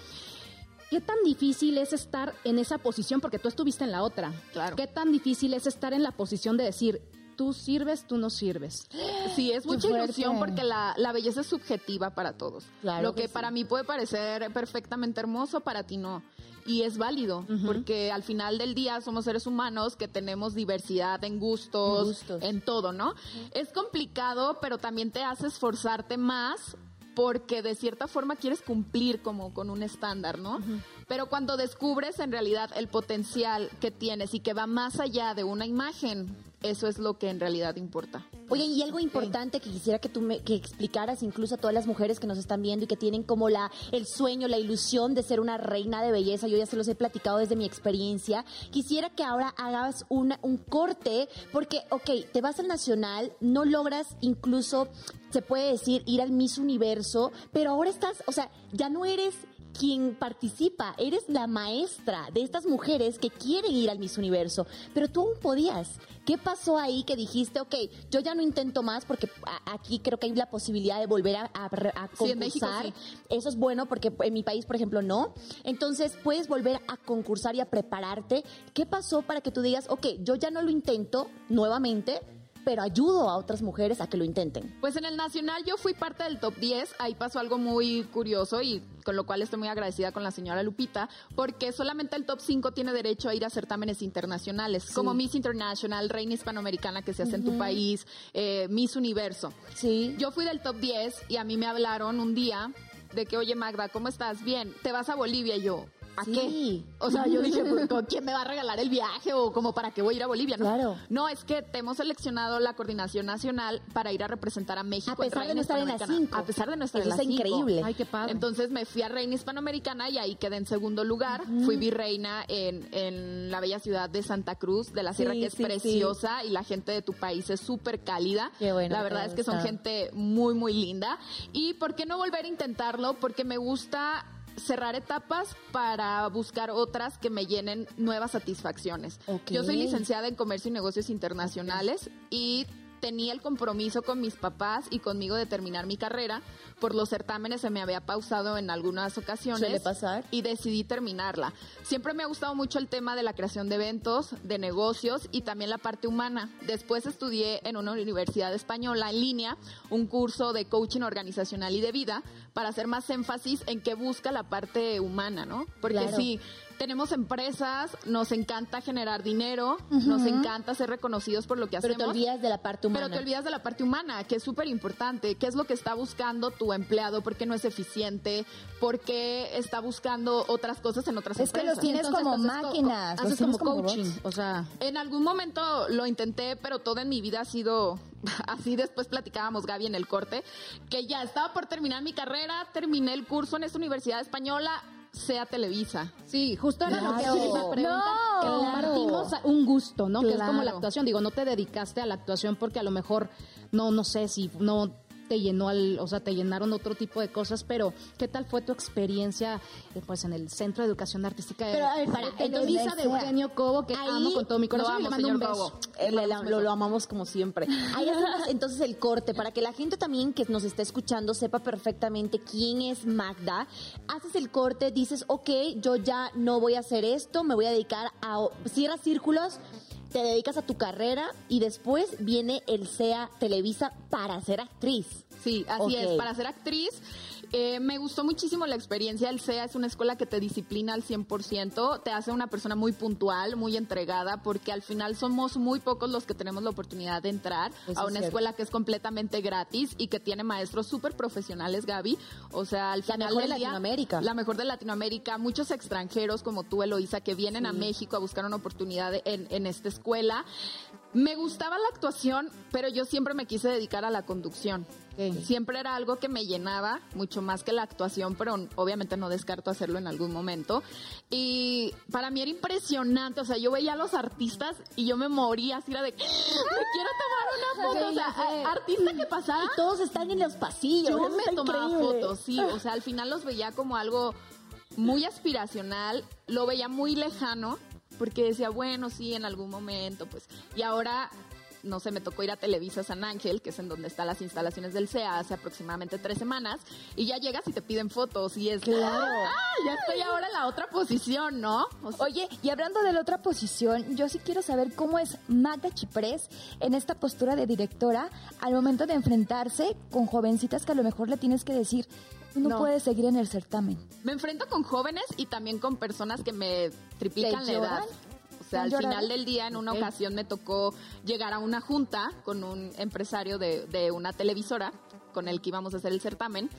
¿Qué tan difícil es estar en esa posición? Porque tú estuviste en la otra. Claro. ¿Qué tan difícil es estar en la posición de decir, tú sirves, tú no sirves? Sí, es mucha ilusión porque la, la belleza es subjetiva para todos. Claro Lo que que, sí. para mí puede parecer perfectamente hermoso, para ti no. Y es válido, porque al final del día somos seres humanos que tenemos diversidad en gustos, En gustos. en todo, ¿no? Es complicado, pero también te hace esforzarte más porque de cierta forma quieres cumplir como con un estándar, ¿no? Pero cuando descubres en realidad el potencial que tienes y que va más allá de una imagen, eso es lo que en realidad importa. Oye, y algo importante que quisiera que tú me que explicaras incluso a todas las mujeres que nos están viendo y que tienen como la el sueño, la ilusión de ser una reina de belleza, yo ya se los he platicado desde mi experiencia. Quisiera que ahora hagas una, un corte porque, ok, te vas al nacional, no logras incluso, se puede decir, ir al Miss Universo, pero ahora estás, o sea, ya no eres quien participa, eres la maestra de estas mujeres que quieren ir al Miss Universo, pero tú aún podías. ¿Qué pasó ahí que dijiste, ok, yo ya no intento más porque aquí creo que hay la posibilidad de volver a, a, a Sí, en México concursar? sí. Eso es bueno porque en mi país, por ejemplo, no. Entonces, puedes volver a concursar y a prepararte. ¿Qué pasó para que tú digas, ok, yo ya no lo intento nuevamente, pero ayudo a otras mujeres a que lo intenten? Pues en el nacional yo fui parte del top 10, ahí pasó algo muy curioso y con lo cual estoy muy agradecida con la señora Lupita, porque solamente el top 5 tiene derecho a ir a certámenes internacionales, como Miss International, Reina Hispanoamericana que se hace en tu país, eh, Miss Universo. Sí. Yo fui del top 10 y a mí me hablaron un día de que, oye Magda, ¿cómo estás? Bien, te vas a Bolivia y yo. ¿A Sí. qué? O sea, yo dije, pues, ¿con ¿quién me va a regalar el viaje o como para qué voy a ir a Bolivia? No, Claro. no es que te hemos seleccionado la coordinación nacional para ir a representar a México. A pesar en de no estar en la Hispanoamericana. cinco. A pesar de no estar Eso en la cinco. increíble. Ay, qué padre. Entonces me fui a Reina Hispanoamericana y ahí quedé en segundo lugar. Fui virreina en, en la bella ciudad de Santa Cruz de la Sierra, Sí, que es sí, preciosa y la gente de tu país es súper cálida. Qué bueno La verdad es que son gente muy, muy linda. ¿Y por qué no volver a intentarlo? Porque me gusta cerrar etapas para buscar otras que me llenen nuevas satisfacciones. Yo soy licenciada en Comercio y Negocios Internacionales y tenía el compromiso con mis papás y conmigo de terminar mi carrera. Por los certámenes se me había pausado en algunas ocasiones. Suele pasar. Y decidí terminarla. Siempre me ha gustado mucho el tema de la creación de eventos, de negocios y también la parte humana. Después estudié en una universidad española en línea un curso de coaching organizacional y de vida para hacer más énfasis en que busca la parte humana, ¿no? Porque Claro. sí, tenemos empresas, nos encanta generar dinero, nos encanta ser reconocidos por lo que Pero hacemos. te olvidas de la parte humana. Pero te olvidas de la parte humana, que es súper importante. ¿Qué es lo que está buscando tu empleado? ¿Por qué no es eficiente? ¿Por qué está buscando otras cosas en otras Es que empresas? los tienes Entonces, como co- máquinas, los Haces como como coaching. robots. O sea, En algún momento lo intenté, pero todo en mi vida ha sido así. Después platicábamos, Gaby, en el corte, que ya estaba por terminar mi carrera, terminé el curso en esta universidad española, sea Televisa. Sí, justo era lo que Claro. iba a preguntar. No, que compartimos un gusto, ¿no? Que es como la actuación. Digo, no te dedicaste a la actuación porque a lo mejor, no, no sé si no te llenó al, o sea, te llenaron otro tipo de cosas, pero ¿qué tal fue tu experiencia eh, pues en el Centro de Educación Artística de, Pero, a ver, de para, Eugenio Cobo, que ahí amo con todo mi corazón lo y le amo, mando un señor beso. Cobo. Eh, le- la- lo, lo amamos como siempre. Ahí hacemos entonces el corte para que la gente también que nos está escuchando sepa perfectamente quién es Magda. Haces el corte, dices, ok, yo ya no voy a hacer esto, me voy a dedicar a... Cierras círculos, te dedicas a tu carrera y después viene el SEA Televisa para ser actriz. Sí, así es. Para ser actriz, eh, me gustó muchísimo la experiencia. El CEA es una escuela que te disciplina al 100%, te hace una persona muy puntual, muy entregada, porque al final somos muy pocos los que tenemos la oportunidad de entrar Eso a una escuela que es completamente gratis y que tiene maestros súper profesionales, Gaby. O sea, al La final mejor de día, Latinoamérica. La mejor de Latinoamérica. Muchos extranjeros como tú, Eloisa, que vienen a México a buscar una oportunidad en, en esta escuela. Me gustaba la actuación, pero yo siempre me quise dedicar a la conducción. Siempre era algo que me llenaba mucho más que la actuación, pero obviamente no descarto hacerlo en algún momento. Y para mí era impresionante, o sea, yo veía a los artistas y yo me moría así era de, me quiero tomar una foto, o sea, artista que pasaba. Y todos están en los pasillos. Yo me tomaba increíble. fotos, sí, o sea, al final los veía como algo muy aspiracional, lo veía muy lejano, porque decía, bueno, sí, en algún momento, pues, y ahora, no sé, me tocó ir a Televisa San Ángel, que es en donde están las instalaciones del CEA, hace aproximadamente tres semanas, y ya llegas y te piden fotos, y es, Claro. ah, ya estoy ahora en la otra posición, ¿no? O sea, Oye, y hablando de la otra posición, yo sí quiero saber cómo es Magda Chiprés en esta postura de directora al momento de enfrentarse con jovencitas que a lo mejor le tienes que decir, tú no, No. puedes seguir en el certamen. Me enfrento con jóvenes y también con personas que me triplican ¿Te la edad. O sea, ¿Te han al llorado? final del día, en una ocasión me tocó llegar a una junta con un empresario de, de una televisora con el que íbamos a hacer el certamen.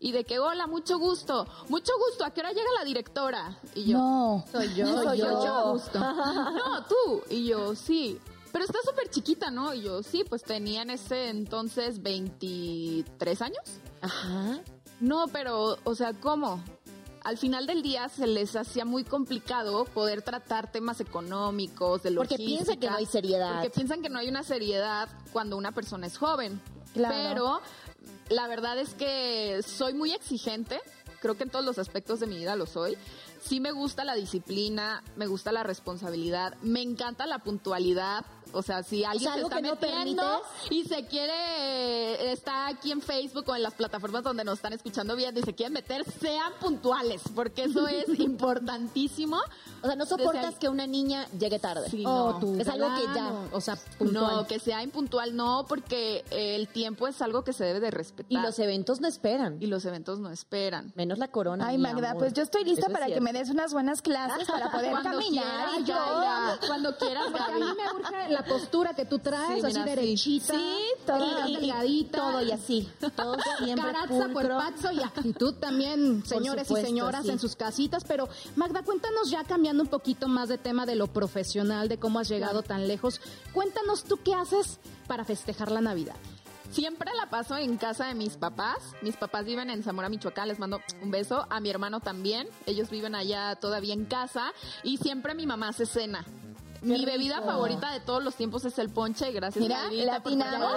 Y de que, hola, mucho gusto, mucho gusto, ¿a qué hora llega la directora? Y yo, No. Soy yo, Soy yo. Mucho gusto. no, tú. Y yo, sí. Pero está súper chiquita, ¿no? Y yo, sí, pues tenía en ese entonces 23 años. Ajá. No, pero, o sea, ¿cómo? Al final del día se les hacía muy complicado poder tratar temas económicos, de Porque logística. piensan que no hay seriedad. Porque piensan que no hay una seriedad cuando una persona es joven. Claro. Pero la verdad es que soy muy exigente. Creo que en todos los aspectos de mi vida lo soy. Sí me gusta la disciplina, me gusta la responsabilidad, me encanta la puntualidad. O sea, si alguien se está no metiendo y se quiere, está aquí en Facebook o en las plataformas donde nos están escuchando bien y se quieren meter, sean puntuales, porque eso es importantísimo. O sea, no soportas Desde- que una niña llegue tarde. Sí, O no. tu Es algo que ya- O, o sea, puntual. No, que sea impuntual, no, porque el tiempo es algo que se debe de respetar. Y los eventos no esperan. Y los eventos no esperan. Menos la corona. Ay, mi Magda, amor. pues yo estoy lista Eso es para que me des unas buenas clases para poder Cuando caminar quieras, y yo. Gaby, cuando quieras, Porque a mí me urge la postura que tú traes, Sí, así mira, derechita. Sí, todo y- delgadita. todo y así. Todo siempre pulcro. cuerpazo y actitud también, señores supuesto, y señoras sí. en sus casitas. Pero, Magda, cuéntanos ya cambiando un poquito más de tema de lo profesional, de cómo has llegado tan lejos. Cuéntanos tú qué haces para festejar la Navidad. Siempre la paso en casa de mis papás. Mis papás viven en Zamora, Michoacán. Les mando un beso. A mi hermano también. Ellos viven allá todavía en casa. Y siempre mi mamá hace cena. Mi bebida favorita de todos los tiempos es el ponche. Gracias, Mira, Mayrita, por latinamos.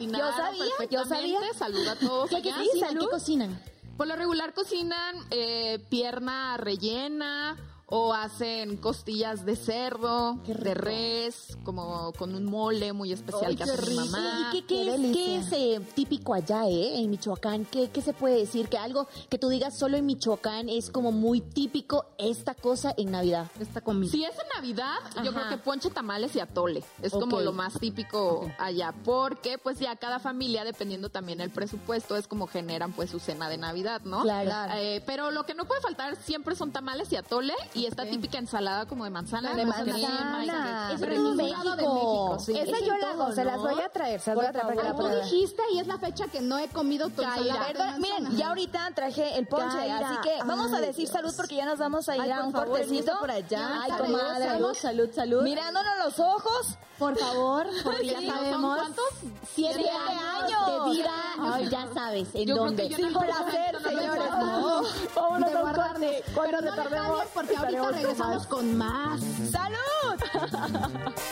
Yo sabía, yo sabía. Saluda a todos ¿Qué, allá. cocinan? ¿Qué cocinan? Por lo regular cocinan eh, pierna rellena o hacen costillas de cerdo, de res, como con un mole muy especial que hace mi mamá. ¿Y qué, qué Qué es, qué es, eh, típico allá, eh, en Michoacán? ¿Qué, ¿Qué se puede decir? Que algo que tú digas solo en Michoacán es como muy típico esta cosa en Navidad. Esta comida. Si es en Navidad, yo creo que ponche, tamales y atole. Es como lo más típico allá. Porque, pues ya cada familia, dependiendo también el presupuesto, es como generan pues su cena de Navidad, ¿no? Claro. Eh, pero lo que no puede faltar siempre son tamales y atole y esta típica ensalada como de manzana. De con manzana. lado de México, sí. Esa Es yo la hago, se las voy a traer, se las voy a traer la Ay, tú dijiste y es la fecha que no he comido tu ensalada de Perdón, miren, ya ahorita traje el ponche, así que vamos a decir salud porque ya nos vamos a ir a un cortecito. por allá. Ay, Salud, comadre. salud, salud, salud. Mirándonos los ojos. Por favor, porque ya sabemos. ¿son cuántos? Siete años de vida. Ay, ya sabes, ¿en dónde? Sin placer, señores. no. Vámonos de a un corte. Cuando retardemos, cambien porque ahorita con regresamos más. con más. ¡Salud!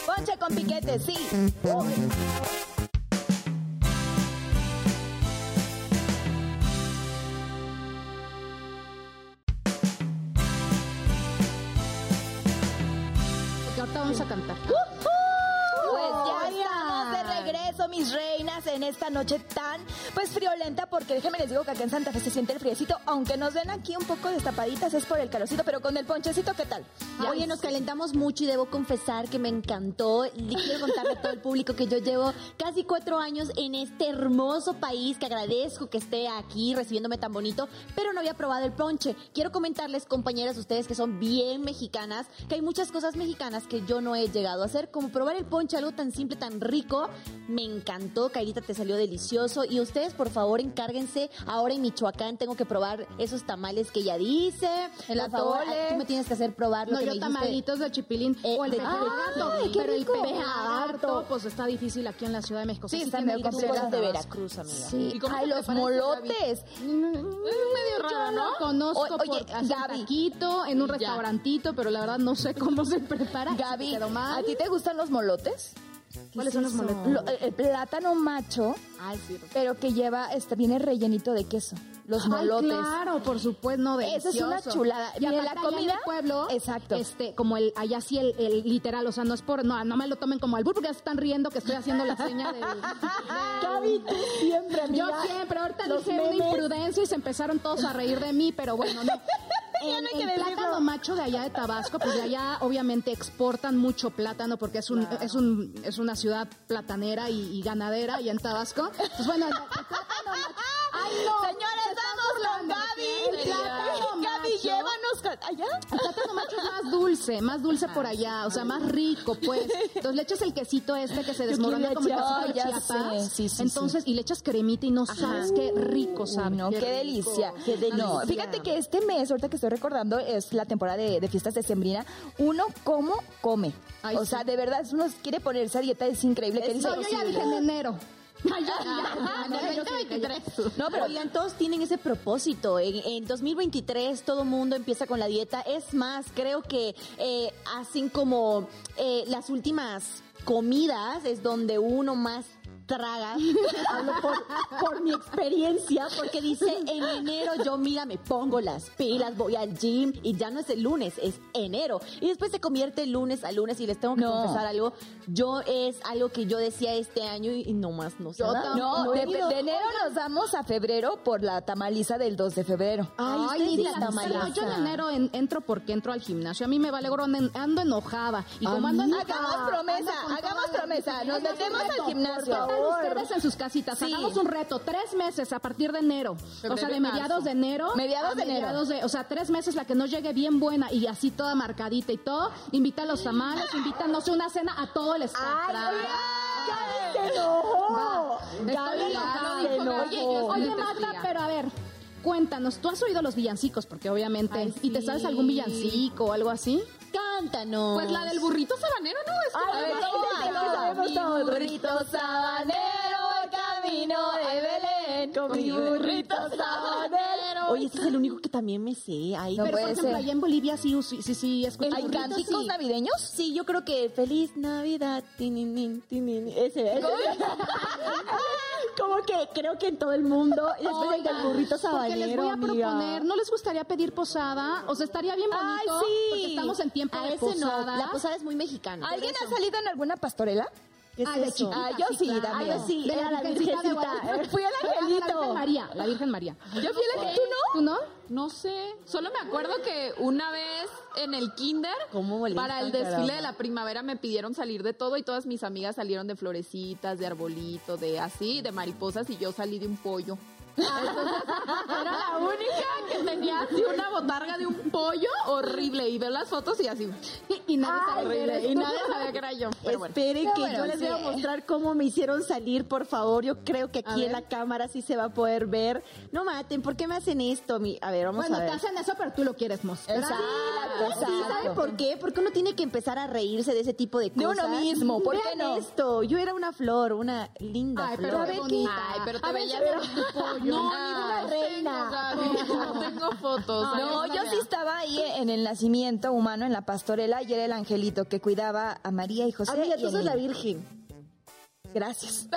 Ponche con piquete, sí. Porque ahorita vamos a cantar. Ya regreso, mis reinas, en esta noche tan, pues, friolenta, porque déjenme les digo que acá en Santa Fe se siente el friecito, aunque nos ven aquí un poco destapaditas, es por el calorcito, pero con el ponchecito, ¿qué tal? Oye, nos calentamos mucho y debo confesar que me encantó. Quiero contarle a todo el público que yo llevo casi cuatro años en este hermoso país, que agradezco que esté aquí recibiéndome tan bonito, pero no había probado el ponche. Quiero comentarles, compañeras, ustedes que son bien mexicanas, que hay muchas cosas mexicanas que yo no he llegado a hacer, como probar el ponche, algo tan simple, tan rico. Me encantó, Kairita, te salió delicioso. Y ustedes, por favor, encárguense. Ahora en Michoacán tengo que probar esos tamales que ella dice. El Por favor, tú me tienes que hacer probar lo No, que yo me tamalitos de chipilín Eh, o el de- pejagarto. ¡Ay, qué pero rico! el Pejagarto. pues está difícil aquí en la Ciudad de México. Sí, tiene medio de. Veracruz, amiga. Sí. ¿Y cómo Ay, los preparan esos, molotes. medio raro, ¿no? Conozco por Gaby. taquito en un restaurantito, pero la verdad no sé cómo se prepara. Gaby. ¿a ti te gustan los molotes? ¿Cuáles son los molotes? Lo- el plátano macho, Ay, sí. pero que lleva, este, viene rellenito de queso. Los Ay, molotes. claro, por supuesto, no, Esa es una chulada. Y aparte la allá en comida- mi pueblo, Exacto. este, como el, allá sí el, el literal, o sea, no es por, no, no me lo tomen como albur porque ya se están riendo que estoy haciendo la seña del... Gaby, tú siempre, Yo amiga. siempre, ahorita Los dije una memes. imprudencia y se empezaron todos a reír de mí, pero bueno, no. El, que plátano macho de allá de Tabasco, pues de allá obviamente exportan mucho plátano porque es un, es un, es una ciudad platanera y, y ganadera allá en Tabasco. Pues bueno, el, el plátano macho. ¡Ay, no! Señores, burlando. Gaby. Plátano Gaby, llévanos allá. el plátano macho es más dulce, más dulce por allá, o sea, más rico, pues. Entonces le echas el quesito este que se desmorona como el quesito de Chiapas. sé, sí, sí, Entonces, y le echas cremita y no sabes qué rico sabe. No, qué, rico. delicia. qué delicia. No, fíjate que este mes, ahorita que estoy recordando, es la temporada de, de fiestas de Sembrina. Uno como come. Ay, o sí. sea, de verdad, uno quiere ponerse a dieta, es increíble. que dice, No, yo ya dije en enero. No, pero oigan, todos tienen ese propósito. En, en 2023 todo mundo empieza con la dieta. Es más, creo que eh, hacen como eh, las últimas comidas es donde uno más traga. Hablo por, por mi experiencia, porque dice, en enero yo, mira, me pongo las pilas, voy al gym y ya no es el lunes, es enero. Y después se convierte el lunes a lunes y les tengo que No. confesar algo. Yo es algo que yo decía este año y, y no más, no sé. Nada. no, de, de enero nos vamos a febrero por la tamaliza del 2 de febrero. Ay, Ay, sí, la tamaliza. Yo en enero en- entro porque entro al gimnasio. A mí me vale gorro, ando, enojada. Y como ando enojada, Hagamos promesa, hagamos promesa. Nos metemos al gimnasio. Ustedes en sus casitas. Sí. Hagamos un reto, tres meses a partir de enero. o sea, de mediados de enero. Mediados de enero. de- o sea, tres meses la que nos llegue bien buena y así toda marcadita y todo. Invita a los tamales, invita, no sé, una cena a todo el staff. enojada. se enojó. Oye, Oye, Magda, pero a ver, cuéntanos, ¿tú has oído los villancicos? Porque obviamente, Ay, ¿y te sabes algún villancico o algo así? Cántanos. Pues la del burrito sabanero, ¿no? Es como- Ay, ese es sabemos todos. burrito sabanero, camino de Belén. Con mi burrito sabanero. Oye, ese es el único que también me sé. No pero por ejemplo, ser. allá en Bolivia sí, sí, sí, sí escucho ¿Hay cánticos ¿Cánticos navideños? Sí, yo creo que Feliz Navidad. tininin, tininin, Ese, ese. Que creo que en todo el mundo. Y después el del burrito Porque les voy sabanero, a amiga. proponer, ¿no les gustaría pedir posada? O sea, estaría bien Ay, bonito. sí. Porque estamos en tiempo a de ese posada. no. La posada es muy mexicana. ¿Alguien ha salido en alguna pastorela? ¿Qué es Ah, eso? Ah, yo sí, también. Ah, yo sí, De la Virgencita de virgencita. Guadalupe. Fui el Era La Virgen angelito. María, la Virgen María. Yo fui la que... ¿Tú no? ¿Tú no? No sé, solo me acuerdo que una vez en el kinder, ¿Cómo molestan, para el desfile caramba? de la primavera me pidieron salir de todo y todas mis amigas salieron de florecitas, de arbolito, de así, de mariposas y yo salí de un pollo. Entonces, era la única que tenía así una botarga de un pollo horrible y veo las fotos y así Y, nadie eres y nadie sabía que era yo. Pero bueno. Esperen que bueno, yo les voy a mostrar cómo me hicieron salir, por favor. Yo creo que aquí en la cámara sí se va a poder ver. No maten, ¿por qué me hacen esto? Mi- A ver, vamos Bueno, a ver. te hacen eso, pero tú lo quieres mostrar. Exacto, sí, ¿sabe por qué? Porque uno tiene que empezar a reírse de ese tipo de De cosas. uno mismo, ¿por qué no? esto, yo era una flor, una linda Ay, flor. pero A ver. Ay, pero te A ver, veías pero- de tu No, una reina. No tengo fotos. No, yo sí estaba ahí en el nacimiento humano, en la pastorela, y era el angelito que cuidaba a María y José. Amiga, y tú sos la virgen. Gracias.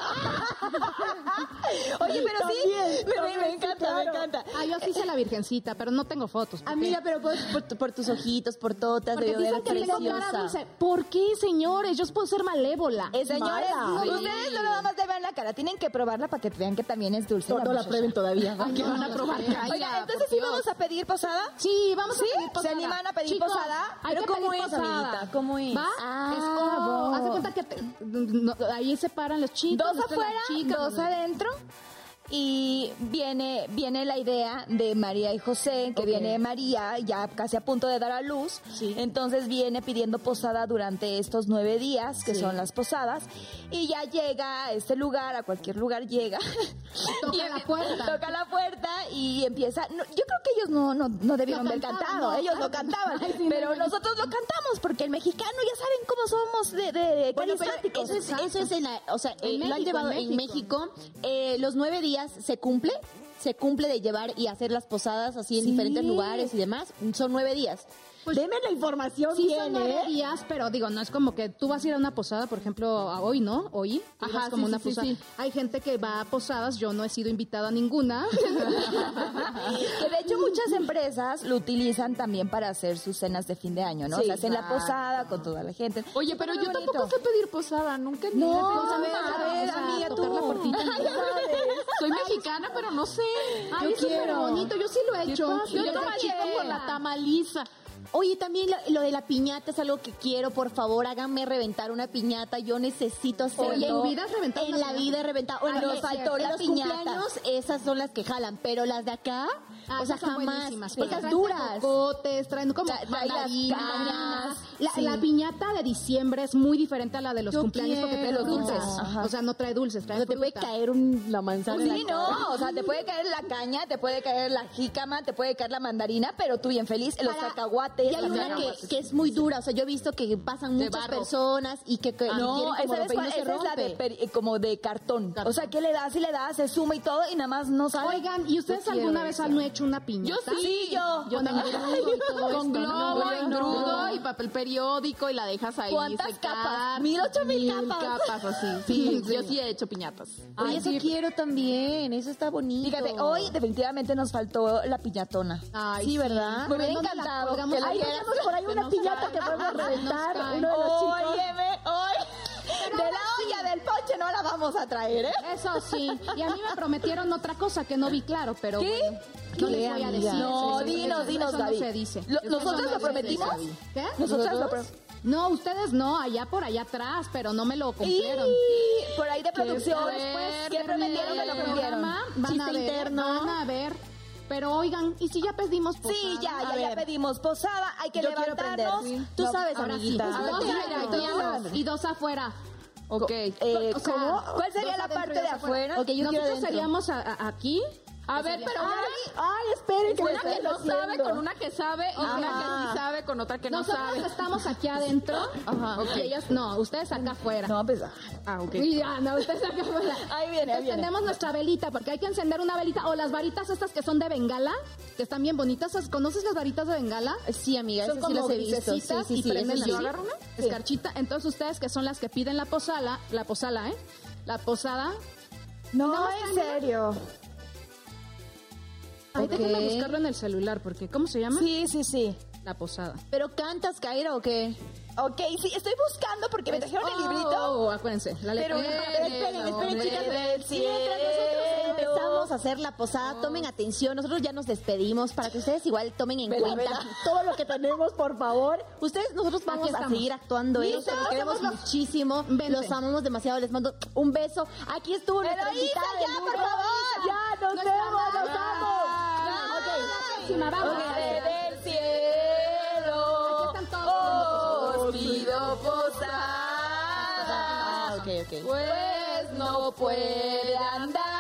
Oye, pero sí, me, me- me encanta, me encanta. Ah, yo sí sé la virgencita, pero no tengo fotos. Amiga, pero por, por, por tus ojitos, por todas, Porque de que tengo cara preciosa. dulce. ¿Por qué, señores? Yo puedo ser malévola. Eh, señores, mala. ustedes no nada más le vean la cara, tienen que probarla para que vean que también es dulce. No, no la prueben todavía. Ay, no, van a probar? Ay, Oiga, entonces sí vamos a pedir posada. Sí, vamos ¿Sí? a pedir posada. ¿Se animan a pedir Chicos, posada? Hay ¿Pero que cómo pedir es, posada. amiguita? ¿Cómo es? ¿Va? Ah, es como, de cuenta que te- no, ahí se paran los chicos. Dos las afuera, chicas, dos adentro. Y viene, viene la idea de María y José, que Ok. viene María ya casi a punto de dar a luz. Sí. Entonces viene pidiendo posada durante estos nueve días, que Sí. son las posadas. Y ya llega a este lugar, a cualquier lugar llega. Toca Y la puerta. Toca la puerta y empieza. no, yo creo que ellos no, no, no debieron haber cantado, no. ellos no cantaban. Ay, sí, pero no, no. nosotros lo cantamos porque el mexicano ya saben cómo somos de, de Bueno, carismáticos. eso es, eso es en la, o sea, eh, En lo han México, llevado en en México. Eh, los nueve días se cumple, se cumple de llevar y hacer las posadas así en Sí. diferentes lugares y demás. Son nueve días. Deme la información Sí, bien, son nueve ¿eh? días, pero digo, no es como que tú vas a ir a una posada, por ejemplo, a hoy, ¿no? Hoy. Ajá, como sí, una sí, posada. sí. Hay gente que va a posadas, yo no he sido invitada a ninguna. Que de hecho muchas empresas lo utilizan también para hacer sus cenas de fin de año, ¿no? Sí, o sea, hacen la posada con toda la gente. Oye, pero yo tampoco sé pedir posada, nunca ni No, he a ver, a ver, Vamos a amiga, tocar tú. la puertita. Soy mexicana, pero no sé. Ay, es súper bonito, yo sí lo he hecho. Yo chica. por la tamaliza. Oye, también lo, lo de la piñata es algo que quiero, por favor, háganme reventar una piñata. Yo necesito hacerlo. Oye, ¿en vida has reventado En la vida he reventado. Bueno, Ay, nos es faltó en la los piñata. esas son las que jalan, pero las de acá, Ah, o sea, jamás. traen duras. cocotes, traen como las mandarinas. cañas, La, sí. la piñata de diciembre es muy diferente a la de los Yo cumpleaños porque trae frutas. Ajá. O sea, no trae dulces, O trae sea, te puede caer un- la manzana en Sí, la cara. no, o sea, te puede caer la caña, te puede caer la jícama, te puede caer la mandarina, pero tú bien feliz, los Para- cacahuates. Y hay una que, que es muy dura, o sea, yo he visto que pasan De muchas barro. personas y que, que No, esa es, no esa la de peri- eh, como de cartón. O sea, que le das y le das, se suma y todo y nada más no sale. Oigan, ¿y ustedes alguna vez han hecho una piñata? Yo sí, yo. Con engrudo y todo esto, Con globo, ¿no? engrudo y papel periódico y la dejas ahí ¿Cuántas secar. capas? Mil, ocho mil capas. capas así. Sí, yo sí he hecho piñatas. Oye, eso quiero también, eso está bonito. Fíjate, hoy definitivamente nos faltó la piñatona. Ay, Sí, ¿verdad? Me hubiera ¿Dónde la encantado colgamos? que la Ay, hicieras. Tenemos por ahí una piñata que podemos reventar, uno de los chicos. Óyeme, hoy. De la olla del ponche no la vamos a traer, ¿eh? Eso sí. Y a mí me prometieron otra cosa que no vi claro, pero ¿Qué? bueno. No ¿Qué, les voy a decir. No, Eso- dinos, eso- dinos, eso Gaby. no se dice. Lo- ¿Nosotros no lo prometimos? ¿Qué? Nosotras lo ¿Nosotros? pro- No, ustedes no, allá por allá atrás, pero no me lo cumplieron. Y por ahí de producción, después ¿qué prometieron que lo cumplieron? Van a ver, interno. van a ver. Pero oigan, ¿y si ya pedimos posada? Sí, ya, ya, ya pedimos posada, hay que Yo levantarnos. prender. Tú sabes, Ahora sí, amiguita. pues, dos y dos afuera. Ok. Eh, O sea, ¿Cómo? ¿Cuál sería la parte de dos afuera? Ok, yo Nosotros seríamos a- a- aquí. A ver, pero una, Ay, esperen que me una que no sabe con una que sabe y una que sí sabe con otra que no Nosotros sabe. estamos aquí adentro. Ajá, ok. Y ellas, no, ustedes acá afuera. No, pues, ah. Ah, ok. Y ya, no, ustedes acá afuera. Ahí viene, ahí viene. Encendemos nuestra velita, porque hay que encender una velita. O las varitas estas que son de bengala, que están bien bonitas. ¿Conoces las varitas de bengala? Sí, amiga, son esas sí como las he visto. Sí, grisecitas sí, y sí, sí. Escarchita. Entonces ustedes que son las que piden la posala, la posala, ¿eh? La posada. No, en serio. Ay, Ok. déjenme buscarlo en el celular, porque ¿cómo se llama? Sí, sí, sí. La posada. ¿Pero cantas, Kaira, o qué? Ok, sí, estoy buscando porque me trajeron el librito. Oh, acuérdense, la Pero, letra. pero esperen, esperen, chicas. Mientras cielo. nosotros empezamos a hacer la posada, tomen atención. Nosotros ya nos despedimos para que ustedes igual tomen en Vela, cuenta vela. todo lo que tenemos, por favor. Ustedes, nosotros vamos a seguir actuando esto. Los queremos los- muchísimo. Vente. Los amamos demasiado. Les mando un beso. Aquí estuvo nuestra invitada ya, del por favor. Ya, nos Nuestra vemos, nos dama. vamos. Próxima, vamos. Ok, del cielo. Os pido posada. Ah. Pues no puede andar